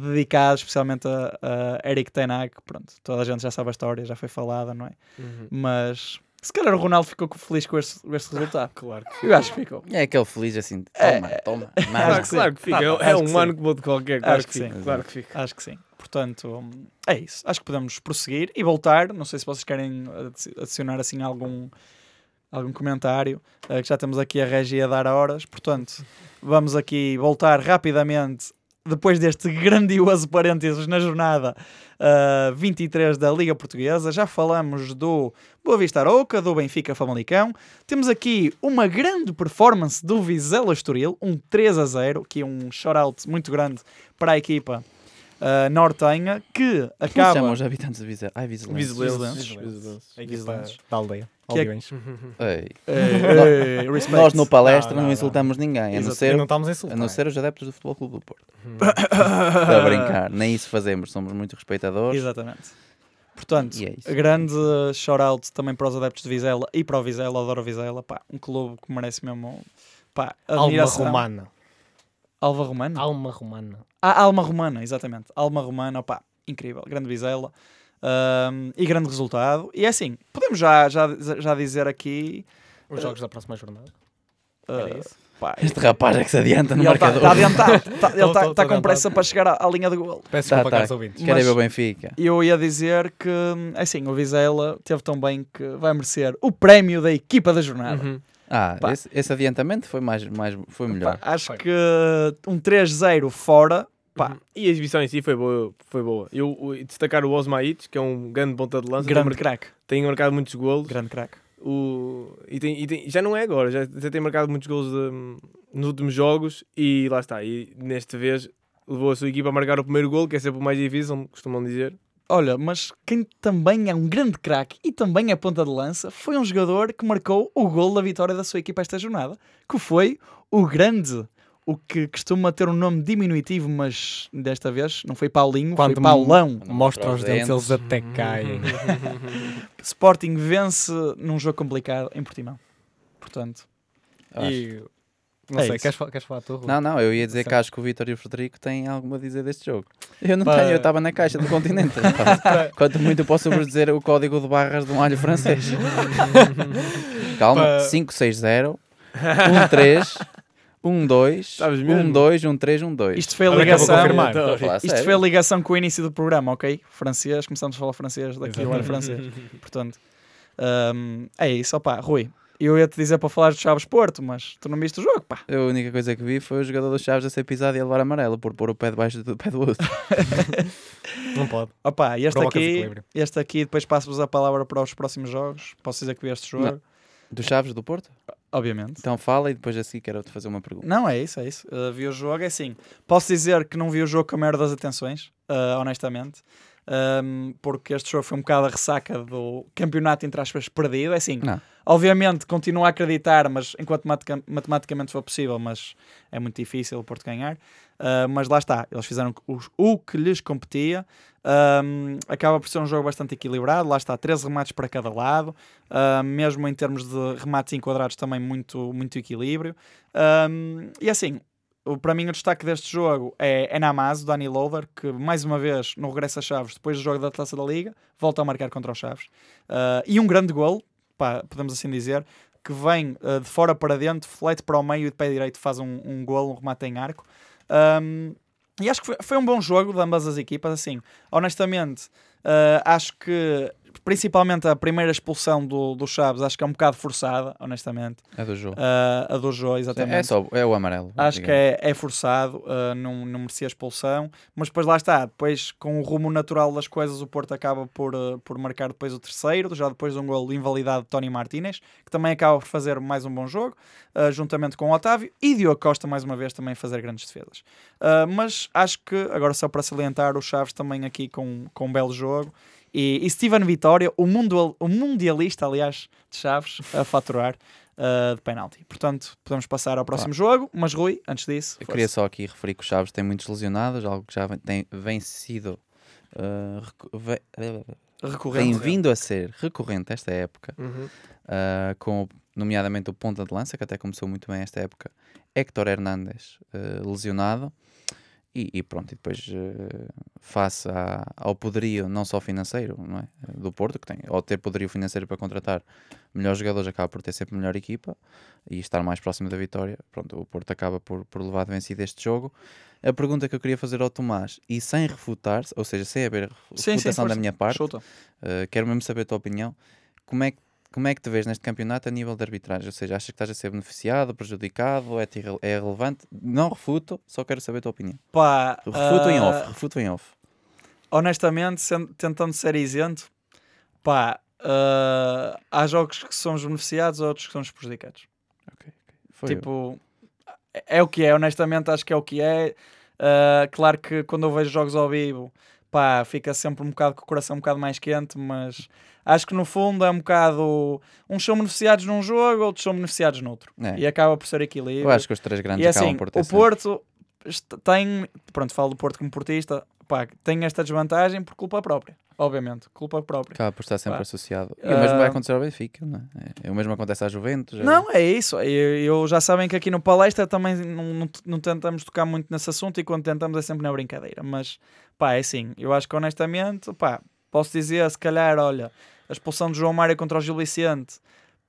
dedicado especialmente a, a Eric Ten Hag, pronto, toda a gente já sabe a história, já foi falada, não é? Uhum. Mas se calhar o Ronaldo ficou feliz com este, com este resultado. Claro que Eu acho que ficou. É aquele feliz assim, É, toma, toma. acho Mas, Claro, que claro que fica. Ah, É- é um ano que vou de qualquer. Claro Acho que que fica. sim. Claro que fica. Acho que sim. Portanto, é isso. Acho que podemos prosseguir e voltar. Não sei se vocês querem adi- adicionar assim algum, algum comentário, que já temos aqui a Regi a dar horas. Portanto, vamos aqui voltar rapidamente, depois deste grandioso parênteses na jornada eh, 23 da Liga Portuguesa. Já falamos do Boa Vista Arouca, do Benfica Famalicão. Temos aqui uma grande performance do Vizela Estoril, um 3 a 0, que é um shout-out muito grande para a equipa uh, nortenha, que como acaba... chamam os habitantes de Vizela? Ai. Vigilantes. Vigilantes. Da aldeia. Que é- Aldeões. Eh, eh. Nós no palestra Não, não, não, não. insultamos ninguém, a não, ser, não estamos a não ser os adeptos do Futebol Clube do Porto. Uhum. Estou a brincar, nem isso fazemos, somos muito respeitadores. Exatamente. Portanto, E é grande shout-out também para os adeptos de Vizela e para o Vizela, adoro Vizela, pá, um clube que merece mesmo pá, Alma romana. Alva Romana? Alma romana. Ah, Alma Romana, exatamente. Alma Romana, opá, incrível, grande Vizela Ahm, e grande resultado. E é assim, podemos já, já, já dizer aqui Os jogos da próxima jornada. Era Uh, isso. pá, Este rapaz é que se adianta no e ele está marcador. adiantado, tá- ele está tô com pressa para chegar à, à linha de gol. Peço Tá, desculpa, tá. caros ouvintes. Quer Mas- ver o Benfica. E eu ia dizer que, assim, o Vizela teve tão bem que vai merecer o prémio da equipa da jornada. Uhum. Ah, esse, esse adiantamento foi, mais, mais, foi melhor. Pá, acho Foi. que um 3-0 fora, pá, Uhum. E a exibição em si foi boa. Foi boa. Eu, o- destacar o Osmaites, que é um grande ponta de lança. grande craque. Tem marcado muitos golos. Grande craque. O, e tem, e tem- já não é agora, já, já tem marcado muitos gols hum, nos últimos jogos e lá está. E nesta vez levou a sua equipa a marcar o primeiro gol, que é sempre o mais difícil, como costumam dizer. Olha, mas quem também é um grande craque e também é ponta de lança foi um jogador que marcou o gol da vitória da sua equipa esta jornada, que foi o grande, o que costuma ter um nome diminutivo, mas desta vez não foi Paulinho, Quando foi Paulão. Mostra os dentes, eles até caem. Sporting vence num jogo complicado em Portimão. Portanto, Acho. e não É sei, queres, queres falar tu? Rui? Não, não, eu ia dizer que acho que o Vitor e o Frederico têm algo a dizer deste jogo. Eu não tenho, eu estava na caixa do continente. Quanto muito eu posso vos dizer o código de barras de um alho francês. Calma, Pá. 560 13 12 Sabes mesmo? 12 13 12. isto foi a ligação. confirmar. A Isto foi a ligação com o início do programa, ok? Francês, começamos a falar francês daqui era francês. Portanto, hum, é isso, opá, Rui. Eu ia te dizer para falar de Chaves Porto, mas tu não viste o jogo, pá. A única coisa que vi foi o jogador dos Chaves a ser pisado e a levar amarelo por pôr o pé debaixo do pé do outro. Não pode. Opá, este Provoca aqui, este aqui, depois passo-vos a palavra para os próximos jogos. Posso dizer que vi este jogo? Não. Dos Chaves do Porto? Obviamente. Então fala e depois assim quero-te fazer uma pergunta. Não, é isso, é isso. Uh, vi o jogo, é assim. Posso dizer que não vi o jogo com a maior das atenções, uh, honestamente. Um, porque este jogo foi um bocado a ressaca do campeonato, entre aspas, perdido. É assim, Não. obviamente continuo a acreditar, mas enquanto matica- matematicamente for possível, mas é muito difícil o Porto ganhar. Uh, mas lá está, eles fizeram o, o que lhes competia. Um, acaba por ser um jogo bastante equilibrado. Lá está, 13 remates para cada lado, uh, mesmo em termos de remates enquadrados, também muito, muito equilíbrio. Um, e assim, para mim o destaque deste jogo é, é Namaz, o Dani Loader, que mais uma vez no regresso a Chaves, depois do jogo da Taça da Liga, volta a marcar contra os Chaves. Uh, e um grande gol, pá, podemos assim dizer, que vem uh, de fora para dentro, flete para o meio e de pé direito faz um, um gol, um remate em arco. Um, e acho que foi, foi um bom jogo de ambas as equipas, assim, honestamente, uh, acho que principalmente a primeira expulsão do, do Chaves, acho que é um bocado forçada, honestamente. É do jogo. Uh, a do Jô, exatamente. É só é o amarelo. Acho que é, é forçado, uh, não, não merecia expulsão, mas depois lá está, depois com o rumo natural das coisas o Porto acaba por, uh, por marcar depois o terceiro, já depois de um gol invalidado de Tony Martínez, que também acaba por fazer mais um bom jogo, juntamente com o Otávio, e Diogo Costa mais uma vez também fazer grandes defesas. Mas acho que, agora só para salientar, o Chaves também aqui com, com um belo jogo, e, e Steven Vitória, o, mundo, o mundialista, aliás, de Chaves, a faturar uh, de penalti. Portanto, podemos passar ao próximo jogo, mas Rui, antes disso, Eu queria só aqui referir que o Chaves tem muitos lesionados, algo que já vem, tem, vem sido. uh, recu- recorrente. tem vindo a ser recorrente esta época, Uhum. uh, com nomeadamente o ponta de lança, que até começou muito bem esta época, Héctor Hernández, uh, lesionado. E, e pronto, e depois uh, face à- ao poderio, não só financeiro, não é? do Porto, que tem, ao ter poderio financeiro para contratar melhores jogadores, acaba por ter sempre melhor equipa e estar mais próximo da vitória. Pronto, o Porto acaba por, por levar de vencido este jogo. A pergunta que eu queria fazer ao Tomás, e sem refutar, ou seja, sem haver Sim, sim, refutação da minha parte. Uh, quero mesmo saber a tua opinião. Como é, que, como é que te vês neste campeonato a nível de arbitragem? Ou seja, achas que estás a ser beneficiado, prejudicado? É, é relevante? Não refuto, só quero saber a tua opinião. Pá, Refuto em ah, off, refuto em off. honestamente, sendo- tentando ser isento, pá, ah, há jogos que somos beneficiados, outros que somos prejudicados. Foi Tipo, é é o que é, honestamente, acho que é o que é. Ah, claro que quando eu vejo jogos ao vivo, pá, fica sempre um bocado com o coração um bocado mais quente, mas acho que no fundo é um bocado. Uns são beneficiados num jogo, outros são beneficiados noutro. É. E acaba por ser equilíbrio. Eu acho que os três grandes E acabam assim, por ter o sempre- Porto est- tem, pronto, falo do Porto como portista, pá, tem esta desvantagem por culpa própria, obviamente, culpa própria. Acaba por estar sempre Pá. associado. E o mesmo vai Ah, acontecer ao Benfica, não é? É, O mesmo acontece à Juventus. é- Não, é isso. Eu, eu já sabem que aqui no palestra também não, não, não tentamos tocar muito nesse assunto e quando tentamos é sempre na brincadeira. Mas, pá, é assim, eu acho que honestamente, pá, posso dizer, se calhar, olha, a expulsão de João Mário contra o Gil Vicente,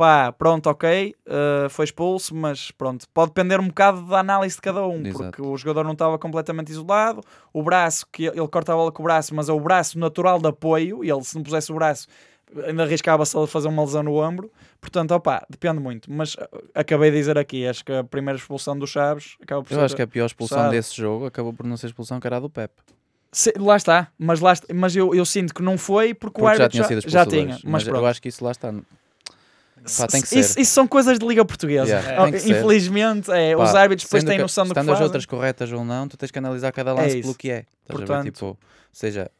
pá, pronto, ok, uh, foi expulso, mas pronto, pode depender um bocado da análise de cada um, Exato. porque o jogador não estava completamente isolado, o braço, que ele corta a bola com o braço, mas é o braço natural de apoio, e ele se não pusesse o braço ainda arriscava-se a fazer uma lesão no ombro, portanto, opá, depende muito, mas uh, acabei de dizer aqui, acho que a primeira expulsão do Chaves acaba por Eu ser... acho que a pior expulsão Sabe. desse jogo acabou por não ser expulsão, que era a do Pep. Se- lá está, mas, lá mas eu, eu sinto que não foi porque, o Porque já árbitro tinha já, sido expulso já dois. tinha, mas, eu pronto. acho que isso lá está. Pá, tem que ser. Isso, isso são coisas de Liga Portuguesa. Yeah, Ah, ser. Infelizmente, é, Pá, os árbitros depois têm que- noção do que fazem. as outras corretas ou não, tu tens que analisar cada lance isso. pelo que é. Ver? Portanto- Tipo, ou seja,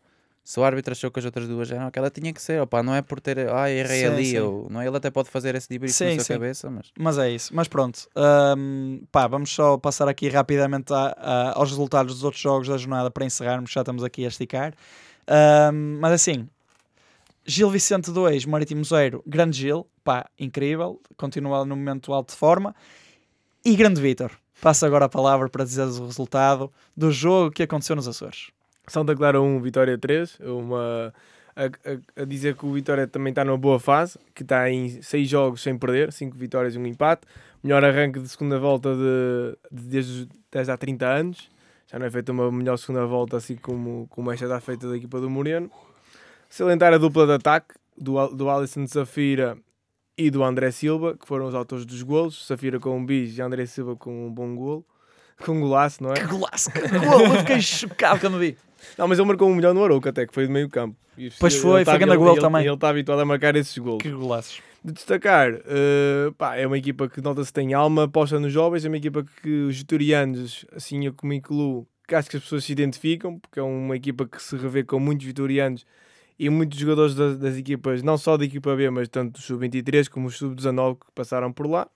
se o árbitro achou que as outras duas eram aquela, tinha que ser. Opá, não é por ter. Ah, errei Sim, ali. sim. Ou, não é? Ele até pode fazer esse debrief Sim, na sua sim. cabeça, mas. Mas é isso. Mas pronto. Ahm, pá, vamos só passar aqui rapidamente a- a- aos resultados dos outros jogos da jornada para encerrarmos. Já estamos aqui a esticar. Ahm, mas assim, Gil Vicente 2, Marítimo 0, Grande Gil, pá, incrível. Continua no momento alto de forma. E Grande Vitor. Passo agora a palavra para dizeres o resultado do jogo que aconteceu nos Açores. Santa Clara 1, Vitória 3. Uma, a, a- a dizer que o Vitória também está numa boa fase, que está em 6 jogos sem perder, 5 vitórias e um empate. Melhor arranque de segunda volta de, de- desde, desde há 30 anos. Já não é feita uma melhor segunda volta assim como, como esta está feita da equipa do Moreno. Salientar a dupla de ataque do, do Alisson Safira e do André Silva, que foram os autores dos golos. Safira com um bis e André Silva com um bom golo. Com um golaço, não é? Que golaço! Que gol! Eu fiquei chocado quando vi. Não, mas ele marcou um milhão no Arouca até, que foi de meio campo. E Pois ele foi, tá- foi grande ele- gol ele- também. Ele está habituado a marcar esses gols. Que golaços. De destacar, eh, pá, é uma equipa que nota-se tem alma, aposta nos jovens, é uma equipa que os vitorianos, assim eu como incluo, que acho que as pessoas se identificam, porque é uma equipa que se revê com muitos vitorianos e muitos jogadores das, das equipas, não só da equipa B, mas tanto do sub-23 como os sub-19 que passaram por lá.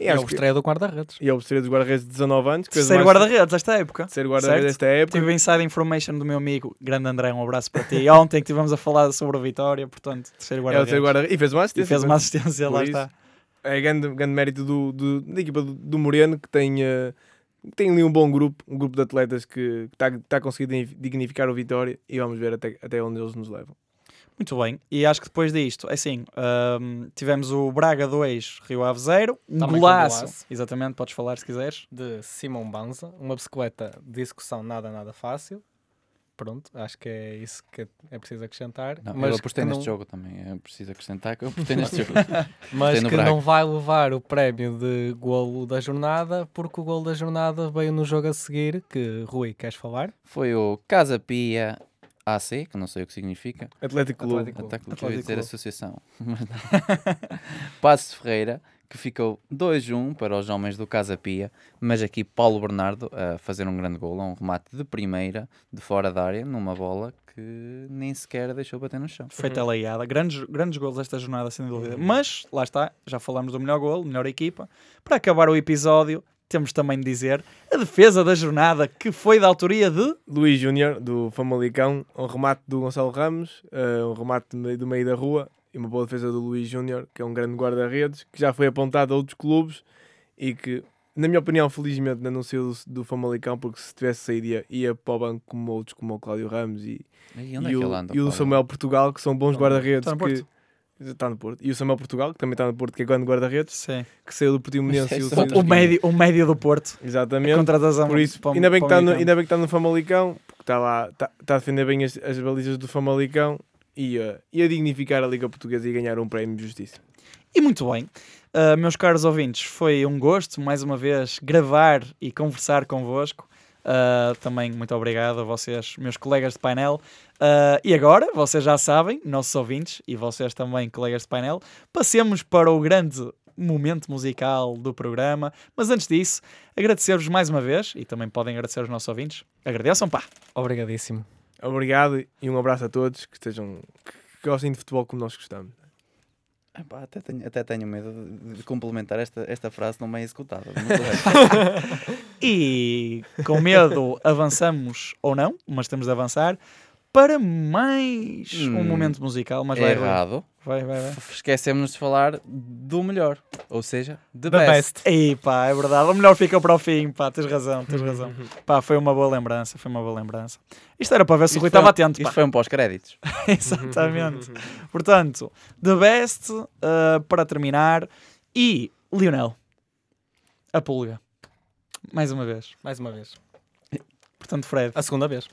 E, É o que, estreia do guarda-redes. e é o terceiro dos guarda-redes de 19 anos. Terceiro mais- guarda-redes desta época. Terceiro guarda-redes desta época. Tive inside information do meu amigo, grande André, um abraço para ti. Ontem que estivemos a falar sobre a vitória, portanto, terceiro É guarda-redes. terceiro guarda-redes. E fez uma e assistência. fez uma assistência, lá isso. está. é grande, grande mérito do, do- da equipa do, do Moreno que tem, eh, tem ali um bom grupo, um grupo de atletas que está tá a conseguir digni- dignificar o Vitória e vamos ver até, até onde eles nos levam. Muito bem. E acho que depois disto, é assim, ahm, tivemos o Braga 2, Rio Ave 0. Um golaço. golaço. Exatamente, podes falar se quiseres. de Simão Banza, uma bicicleta de execução nada, nada fácil. Pronto, acho que é isso que é preciso acrescentar. Não, mas eu apostei neste não, jogo também. É preciso acrescentar que eu apostei neste jogo. Mas que Braga. não vai levar o prémio de golo da jornada, porque o golo da jornada veio no jogo a seguir, que Rui, queres falar? Foi o Casa Pia AC, que não sei o que significa. Atlético Clube. Atlético. Até que eu ia Atlético dizer Clube. associação. Passos Ferreira, que ficou 2-1 para os homens do Casa Pia, mas aqui Paulo Bernardo a fazer um grande gol, um remate de primeira, de fora da área, numa bola que nem sequer deixou bater no chão. Foi teleguiada. Grandes, grandes gols esta jornada, sem dúvida. Mas, lá está, já falamos do melhor gol, melhor equipa. Para acabar o episódio, temos também de dizer a defesa da jornada, que foi da autoria de... Luís Júnior, do Famalicão, um remate do Gonçalo Ramos, eh, um remate do meio da rua e uma boa defesa do Luís Júnior, que é um grande guarda-redes, que já foi apontado a outros clubes e que, na minha opinião, felizmente não saiu do, do Famalicão, porque se tivesse saído ia, ia para o banco como outros, como o Cláudio Ramos e, E é e que o, anda? e o? Samuel Portugal, que são bons guarda-redes. está no que- Porto. Está no Porto. E o Samuel Portugal, que também está no Porto, que é grande guarda-redes, Sim. que saiu do Portimonense e o, Mas é O, só- o médio, o médio do Porto. A Exatamente. contratação Por isso, para ainda bem, que está no, ainda bem que está no Famalicão, porque está lá, está, está a defender bem as, as balizas do Famalicão e, a- e a dignificar a Liga Portuguesa e ganhar um prémio de justiça. E muito bem. Uh, meus caros ouvintes, foi um gosto mais uma vez gravar e conversar convosco. Uh, também muito obrigado a vocês, meus colegas de painel. Uh, e agora, vocês já sabem, nossos ouvintes e vocês também, colegas de painel, passemos para o grande momento musical do programa. Mas antes disso, agradecer-vos mais uma vez e também podem agradecer aos nossos ouvintes. Agradeçam, pá! Obrigadíssimo. Obrigado e um abraço a todos que estejam que, gostem de futebol como nós gostamos. Epá, até, tenho, até tenho medo de, de complementar esta, esta frase não bem executada. E com medo avançamos ou não, mas temos de avançar para mais um Hum, momento musical, mas vai, Rui. Errado. vai, vai, vai. Esquecemos de falar do melhor. Ou seja, the, The best. best. Ei, pá, é verdade. O melhor fica para o fim, pá, tens razão, tens razão. Pá, foi uma boa lembrança, foi uma boa lembrança. Isto era para ver se o Isto Rui foi- estava atento, Isto pá. foi um pós-créditos. Exatamente. Portanto, The Best, uh, para terminar, e Lionel, a pulga. Mais uma vez. Mais uma vez. Portanto, Fred, A segunda vez.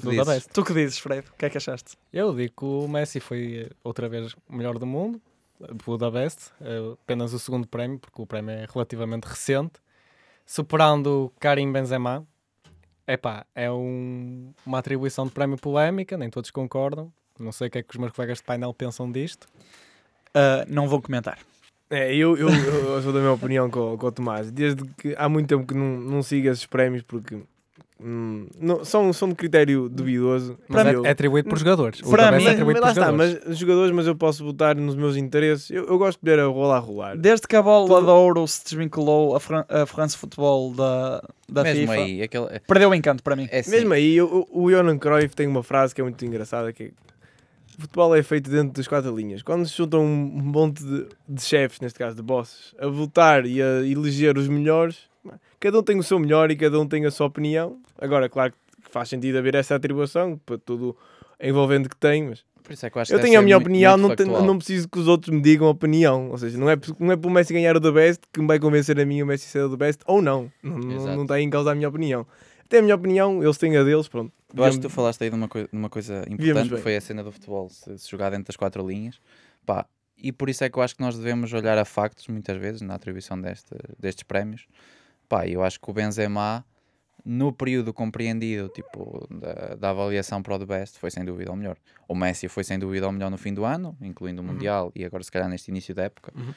Tu que dizes? tu que dizes, Fred? O que é que achaste? Eu digo que o Messi foi eh, outra vez o melhor do mundo, o da Best, eh, apenas o segundo prémio, porque o prémio é relativamente recente, superando o Karim Benzema. Epá, é um- uma atribuição de prémio polémica, nem todos concordam. Não sei o que é que os meus colegas de painel pensam disto. Uh, não vou comentar. É, eu, eu, eu sou da minha opinião com, com o Tomás. Desde que há muito tempo que não, não sigo esses prémios porque hum, não, são, são de critério duvidoso. Mas Mas é, eu- é atribuído por jogadores. Para da Best mim- é atribuído lá por está, jogadores. mas jogadores, mas eu posso votar nos meus interesses. Eu, eu gosto de ver a rola a rolar. Desde que a bola de ouro se desvinculou a, Fran a France Football da, da Mesmo FIFA, aí, aquele, perdeu o encanto para mim. é assim, Mesmo aí, eu- o Johan Cruyff tem uma frase que é muito engraçada que é, o futebol é feito dentro das quatro linhas. Quando se juntam um monte de, de chefes, neste caso de bosses, a votar e a eleger os melhores, cada um tem o seu melhor e cada um tem a sua opinião. Agora, claro que faz sentido haver essa atribuição para tudo envolvendo que tem, mas por isso é que eu eu tenho a minha opinião, muito não, tenho- não preciso que os outros me digam a opinião. Ou seja, não é, não é por o Messi ganhar o The Best que me vai convencer a mim o Messi ser o The Best ou não. Não, não, está em causa a minha opinião. Até a minha opinião, eles têm a deles, pronto. Eu acho que tu falaste aí de uma, coi- de uma coisa importante, que foi a cena do futebol, se, se jogar dentro das quatro linhas. Pá, e por isso é que eu acho que nós devemos olhar a factos, muitas vezes, na atribuição deste, destes prémios. Pá, eu acho que o Benzema, no período compreendido, tipo, da, da avaliação para o The Best, foi sem dúvida o melhor. O Messi foi sem dúvida o melhor no fim do ano, incluindo o Mundial, e agora se calhar neste início da época. Uhum.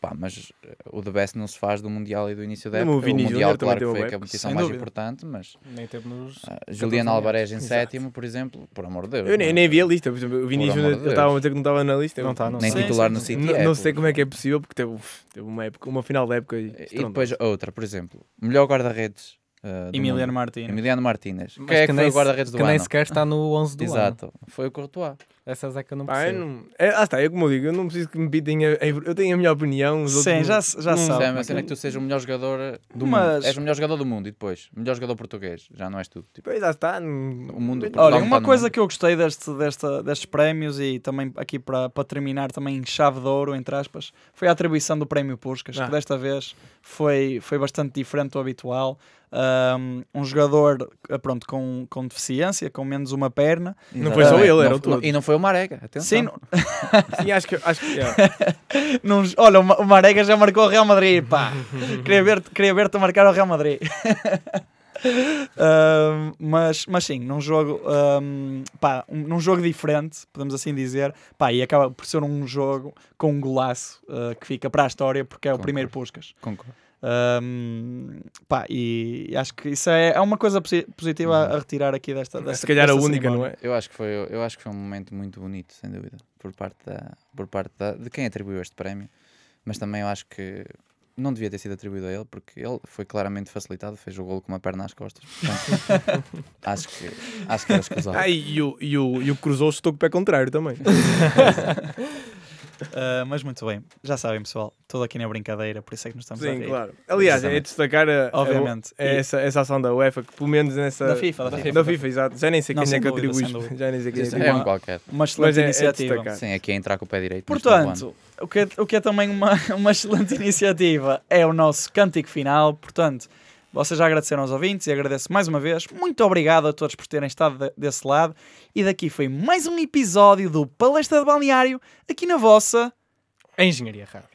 Pá, mas eh, o The Best não se faz do Mundial e do início da o época. O Vini Mundial, Júnior também claro que foi a competição mais dúvida. importante, mas Nem ah, 14 Juliano. Alvarez em Exato. sétimo, por exemplo, por amor de Deus. Eu nem, é? nem vi a lista, por exemplo, o eu Deus. estava a dizer que não estava na lista. Não tá, não Nem Sim, titular sim, no. City. Não, é, não sei como é que é possível, porque teve, teve uma, época, uma final da época. E depois estrondosa. outra, por exemplo, melhor guarda-redes. Ah, do Emiliano. Martínez. Emiliano Martínez. Mas Quem é que foi nem o guarda-redes do Que nem ano? sequer está no 11 do ano. Exato, foi o Courtois. Essas é que eu não eu percebo. não, é, ah, está, é como eu digo, eu não preciso que me pitem. A, eu tenho a minha opinião. Os Sim, outros já, já não- sabe. Isso é que tu sejas o melhor jogador do Mas- mundo. És o melhor jogador do mundo e depois, o melhor jogador português. Já não és tu. Tipo, Pois já está. não- O mundo- Olha, uma no coisa mundo. que eu gostei deste, desta, destes prémios e também aqui para, para terminar também em chave de ouro, entre aspas, foi a atribuição do prémio Puskas, Ah. que desta vez foi, foi bastante diferente do habitual. Um, um jogador ah, pronto, com, com deficiência, com menos uma perna. Não foi só ele, Não eram f- todos. E não foi o Marega, atenção. Sim, não- Sim, acho que. Acho que é. não- olha, o Ma- o Marega já marcou o Real Madrid, pá. queria ver-te queria ver a marcar o Real Madrid. Um, mas, mas sim, num jogo, um, pá, um- num jogo diferente, podemos assim dizer, pá, e acaba por ser um jogo com um golaço uh, que fica para a história porque é o Concordo. primeiro Puscas. Concordo. Um, pá, e acho que isso é, é uma coisa posi- positiva a, a retirar aqui desta, desta Se calhar a desta única, não é? Eu acho que foi, eu acho que foi um momento muito bonito, sem dúvida, por parte, da, por parte da, de quem atribuiu este prémio. Mas também eu acho que não devia ter sido atribuído a ele, porque ele foi claramente facilitado, fez o golo com uma perna às costas. Portanto, acho que acho que era escusado. Ah, e o, e o, e o Cruzou estou com o pé contrário também. Uh, mas muito bem, já sabem pessoal, tudo aqui na brincadeira, por isso é que nos estamos a Sim, rir. claro. Aliás, é destacar a, Obviamente. a- essa, essa ação da UEFA, que pelo menos nessa. Da FIFA, da FIFA. Da FIFA, exato. Já nem sei Não, quem é que atribui sem isto. Já nem sei quem é que atribui. é um qualquer. Uma excelente Mas é, é iniciativa. destacar. Sim, aqui é entrar com o pé direito. Portanto, o que, é, o que é também uma, uma excelente iniciativa é o nosso cântico final. Portanto, vocês já agradeceram aos ouvintes e agradeço mais uma vez. Muito obrigado a todos por terem estado de- desse lado. E daqui foi mais um episódio do Palestra de Balneário, aqui na vossa. Engenharia Rádio.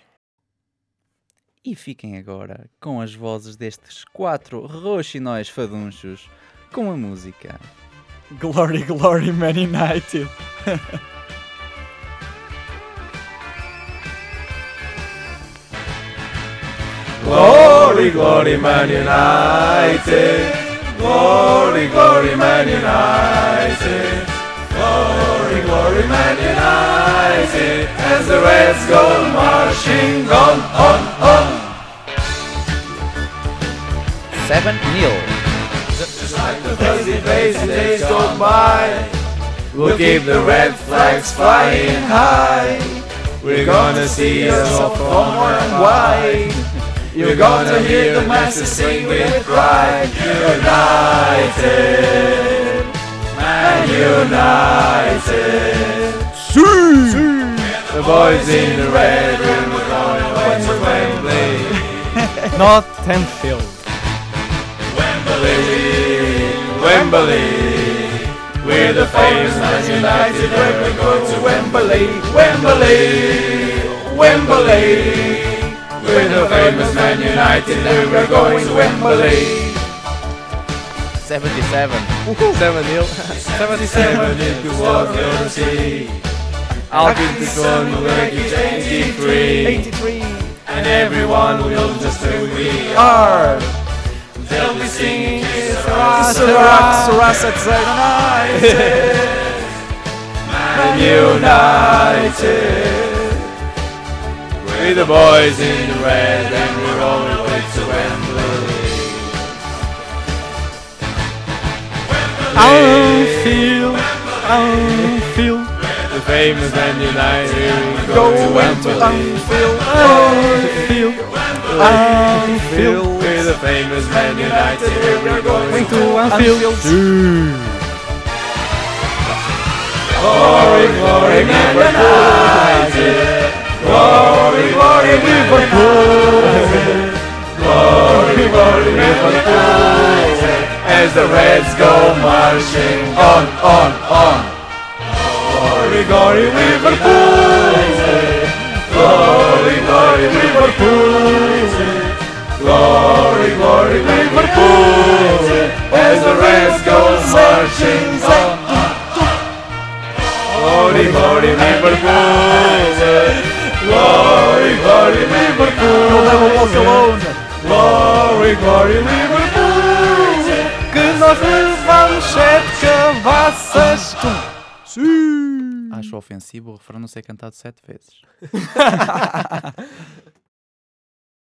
E fiquem agora com as vozes destes quatro roxinóis fadunchos com a música. Glory, Glory, Man United. Glory, glory, Man United. Glory, glory, Man United. Glory, glory, Man United. As the Reds go marching on, on, on. 7 nil. Just like the busy, busy days go by. We'll keep the red flags flying high. We're gonna see us all from and wide. You're gonna hear the masses sing with pride. United, man united. The boys in the red room are going away to Wembley. Not Anfield. Wembley, Wembley. We're the famous Man United when we go to Wembley, Wembley, Wembley. We're the famous Man United and we're going to Wembley. 77. 7 0. 77 if you walk your sea. I'll give the gun like it's 83. 83. And everyone will just say we are. They'll be singing Sarah, Sarah, Sarah Sarah United. Man United. We're the boys in the red and we're all the way to Wembley. Anfield. Anfield. The famous Man United. Go into Anfield. Anfield. Anfield. We're the famous Man United. We're going Going to to Anfield. Glory, glory, Man United. Glory, glory, Liverpool. Glory, glory, Liverpool. As the Reds go marching on, on, on. Glory, glory, Liverpool. Glory, glory, Liverpool. Glory, glory, Liverpool. As the Reds go marching on. On. Glory, glory, Liverpool. Glory, glory, Liverpool. You'll never walk alone. Glory, glory, Liverpool. Que nós levamos sete cabaças. Acho ofensivo o refrão não ser cantado sete vezes.